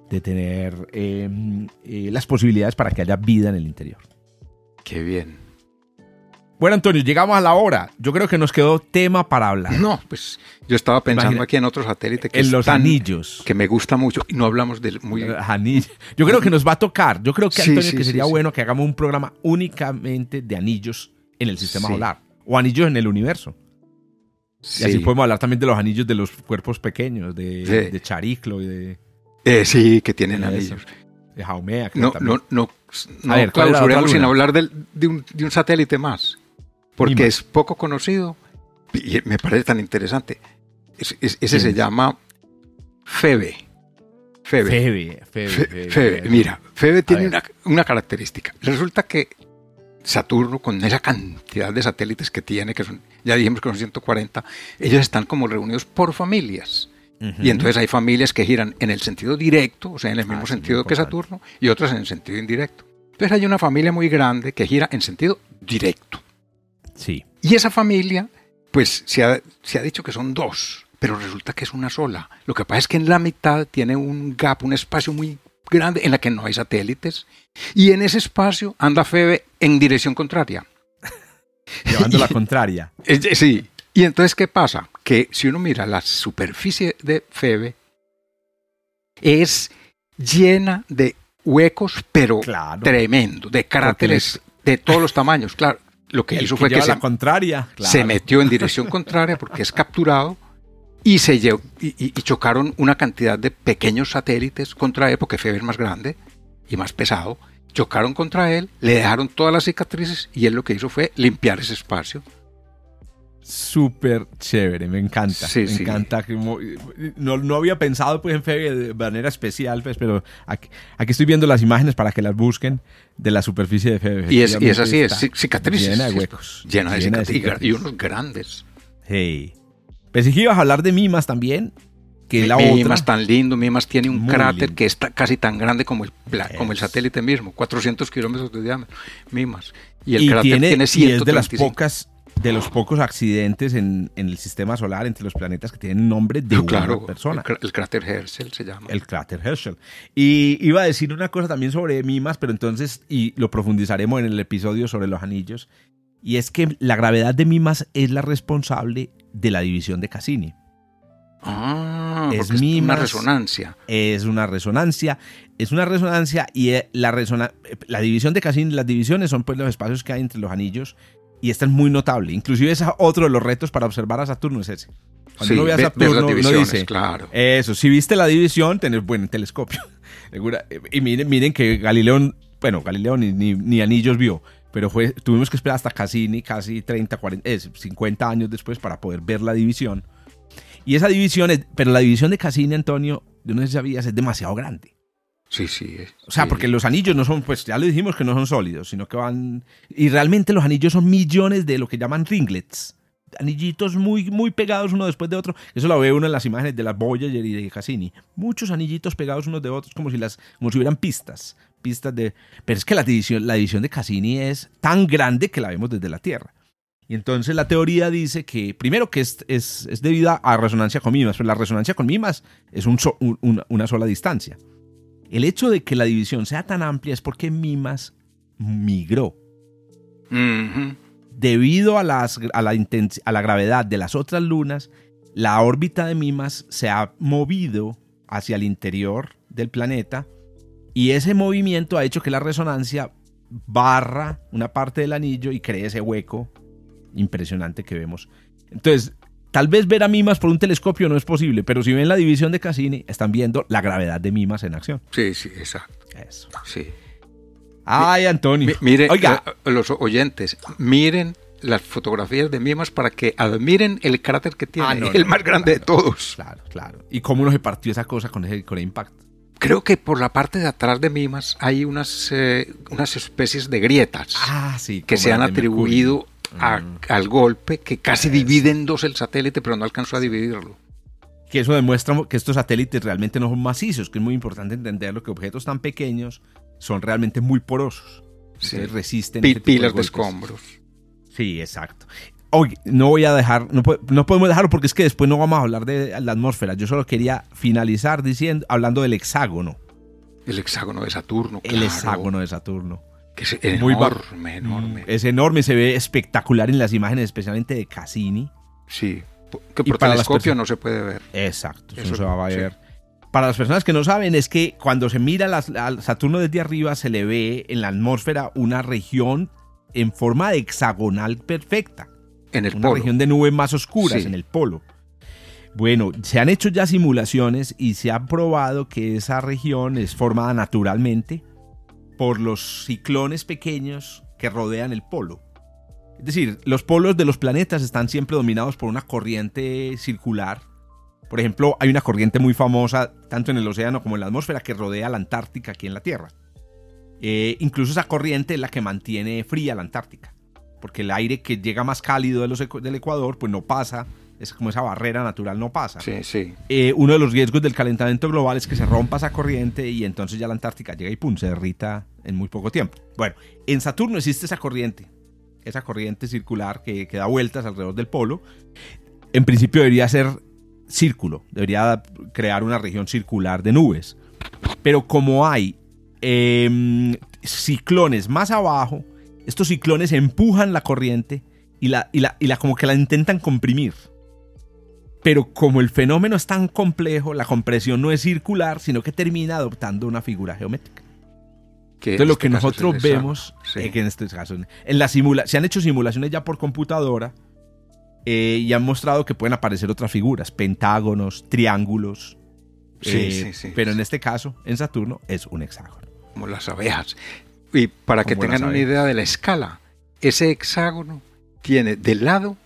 de tener em, las posibilidades para que haya vida en el interior. Qué bien. Bueno, Antonio, llegamos a la hora. Yo creo que nos quedó tema para hablar. No, pues yo estaba pensando aquí en otro satélite que en los anillos, que me gusta mucho y no hablamos del muy anillos. Yo creo que nos va a tocar. Yo creo que Antonio que sería bueno que hagamos un programa únicamente de anillos en el sistema solar o anillos en el universo. Y así podemos hablar también de los anillos de los cuerpos pequeños, de, de Chariclo y de. Eh, sí, que tienen anillos. De Jaumea. No, no, no, no, a ver, clausuremos sin hablar de, un, de un satélite más porque es poco conocido y me parece tan interesante. ese se llama Febe. Febe. Febe, Mira, Febe tiene una, característica. Resulta que Saturno, con esa cantidad de satélites que tiene, que son, ya dijimos que son 140, ellos están como reunidos por familias. Y entonces hay familias que giran en el sentido directo, o sea, en el mismo ah, sentido que Saturno, y otras en el sentido indirecto. Entonces hay una familia muy grande que gira en sentido directo. Sí. Y esa familia, pues se ha, se ha dicho que son dos, pero resulta que es una sola. Lo que pasa es que en la mitad tiene un gap, un espacio muy grande en la que no hay satélites. Y en ese espacio anda Febe en dirección contraria. *laughs* Llevando la contraria. Es- Sí. Y entonces, ¿qué pasa? Que si uno mira la superficie de Febe, es llena de huecos, pero Claro. tremendo, de cráteres de todos los tamaños. Claro, lo que El hizo que fue que se, la contraria. se claro. metió en dirección *laughs* contraria porque es capturado y se llevó, y chocaron una cantidad de pequeños satélites contra él, porque Febe es más grande y más pesado. Chocaron contra él, le dejaron todas las cicatrices y él lo que hizo fue limpiar ese espacio. Súper chévere, me encanta. Sí, me sí. encanta. No, no había pensado pues, en Febe de manera especial, pues, pero aquí, aquí estoy viendo las imágenes para que las busquen de la superficie de Febe. Y es, y es así, es cicatrices. Llena de sí, huecos. Llena de cicatrices. y unos grandes. Hey. Pensé que ibas a hablar de Mimas también, que es la Mimas otra. tan lindo, Mimas tiene un Muy cráter lindo. que es casi tan grande como el, como el satélite mismo, 400 kilómetros de diámetro. Mimas. Y el y cráter tiene, tiene, y es de las 135. pocas de los pocos accidentes en, en el sistema solar entre los planetas que tienen nombre de No, una claro, persona. El, el cráter Herschel se llama. El cráter Herschel. Y iba a decir una cosa también sobre Mimas, pero entonces, y lo profundizaremos en el episodio sobre los anillos, y es que la gravedad de Mimas es la responsable de la división de Cassini. Ah, Es es una resonancia. Es una resonancia, es una resonancia y eh, la, resona- eh, la división de Cassini, las divisiones son pues los espacios que hay entre los anillos y esta es muy notable. Inclusive es otro de los retos para observar a Saturno, es ese. Cuando Sí, uno ve a ve- Saturno, las uno dice, claro. Eso, si viste la división, tenés buen telescopio. *laughs* Segura- Y miren, miren que Galileo, bueno, Galileo ni, ni, ni anillos vio, pero fue, tuvimos que esperar hasta Cassini, casi 30, 40, es, 50 años después para poder ver la división. Y esa división, es- pero la división de Cassini, Antonio, yo no sé si sabías, es demasiado grande. Sí, sí. O sea, sí. porque los anillos no son, pues ya le dijimos que no son sólidos, sino que van... Y realmente los anillos son millones de lo que llaman ringlets. Anillitos muy, muy pegados uno después de otro. Eso lo ve uno en las imágenes de las Voyager y de Cassini. Muchos anillitos pegados unos de otros, como si, las, como si hubieran pistas. Pistas de... Pero es que la división, la división de Cassini es tan grande que la vemos desde la Tierra. Y entonces la teoría dice que, primero, que es, es, es debido a resonancia con mimas, pero la resonancia con mimas es un so- un- una- una sola distancia. El hecho de que la división sea tan amplia es porque Mimas migró. Debido a, las, a, la a la gravedad de las otras lunas, la órbita de Mimas se ha movido hacia el interior del planeta y ese movimiento ha hecho que la resonancia barra una parte del anillo y cree ese hueco impresionante que vemos. Entonces, tal vez ver a Mimas por un telescopio no es posible, pero si ven la división de Cassini, están viendo la gravedad de Mimas en acción. Sí, sí, exacto. Eso. Sí. Ay, Antonio. Mi- mire, Oiga, eh, los oyentes, miren las fotografías de Mimas para que admiren el cráter que tiene, Ah, no, el no, más grande de todos. Claro, claro. ¿Y cómo no se partió esa cosa con ese, con el impacto? Creo que por la parte de atrás de Mimas hay unas, eh, unas especies de grietas Ah, sí. que se han atribuido Mercurio. A- al golpe que casi divide en dos el satélite, pero no alcanzó a dividirlo. Que eso demuestra que estos satélites realmente no son macizos, que es muy importante entenderlo, que objetos tan pequeños son realmente muy porosos. Sí. Entonces resisten. De pilas de escombros. Sí, exacto. Oye, no voy a dejar, no, po- no podemos dejarlo porque es que después no vamos a hablar de la atmósfera. Yo solo quería finalizar diciendo, hablando del hexágono. El hexágono de Saturno. El hexágono de Saturno. Que es Muy ba- enorme, enorme. Es enorme, se ve espectacular en las imágenes, especialmente de Cassini. Sí. Que por para las telescopio personas- no se puede ver. Exacto, eso, Eso se va a sí. ver. Para las personas que no saben, es que cuando se mira al Saturno desde arriba, se le ve en la atmósfera una región en forma de hexagonal perfecta. En el una polo. región de nubes más oscuras Sí. en el polo. Bueno, se han hecho ya simulaciones y se ha probado que esa región es formada naturalmente por los ciclones pequeños que rodean el polo. Es decir, los polos de los planetas están siempre dominados por una corriente circular. Por ejemplo, hay una corriente muy famosa tanto en el océano como en la atmósfera que rodea la Antártica aquí en la Tierra. Eh, incluso esa corriente es la que mantiene fría la Antártica porque el aire que llega más cálido del Ecuador pues no pasa es como esa barrera natural no pasa. Sí, sí. Eh, uno de los riesgos del calentamiento global es que se rompa esa corriente y entonces ya la Antártica llega y pum, se derrita en muy poco tiempo. Bueno, en Saturno existe esa corriente, esa corriente circular que, que da vueltas alrededor del polo. En principio debería ser círculo, debería crear una región circular de nubes. Pero como hay em, ciclones más abajo, estos ciclones empujan la corriente y la, y la, y la como que la intentan comprimir. Pero como el fenómeno es tan complejo, la compresión no es circular, sino que termina adoptando una figura geométrica. Que Entonces lo este que nosotros vemos, Sí. eh, que en este caso, en la simula se han hecho simulaciones ya por computadora eh, y han mostrado que pueden aparecer otras figuras, pentágonos, triángulos. Sí, eh, sí, sí. Pero en este caso, en Saturno, es un hexágono. como las abejas. Y para que tengan una idea de la escala, ese hexágono tiene de lado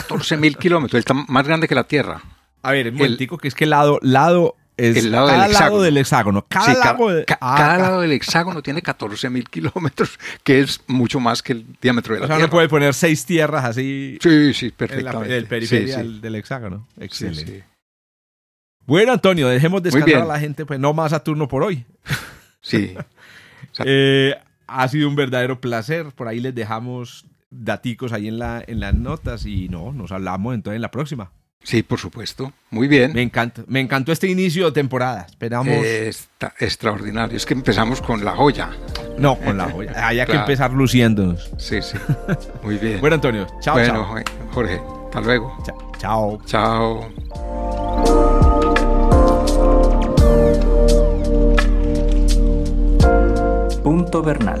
14.000 kilómetros, está más grande que la Tierra. A ver, un momentico, que es que lado, lado es El lado cada del lado hexágono. del hexágono. Cada Sí, ca- lado de- ca- ah, cada lado del hexágono tiene 14.000 kilómetros, que es mucho más que el diámetro de la O sea, Tierra. uno puede poner seis tierras así Sí, sí, en la, perfectamente. el periferia Sí, sí. del- del hexágono. Excelente. Bueno, Antonio, dejemos descansar a la gente, pues no más Saturno por hoy. Sí. *laughs* Eh, ha sido un verdadero placer. Por ahí les dejamos daticos ahí en, la, en las notas y no, nos hablamos entonces en la próxima. Sí, por supuesto. Muy bien. Me encanta, me encantó este inicio de temporada. Esperamos. Eh, Está extraordinario. Es que empezamos con la joya. no, con la joya. Hay que *laughs* empezar luciéndonos. Sí, sí. Muy bien. Bueno, Antonio, chao, bueno, chao. Jorge, hasta luego. Chao. Chao. Chao. Punto Bernal,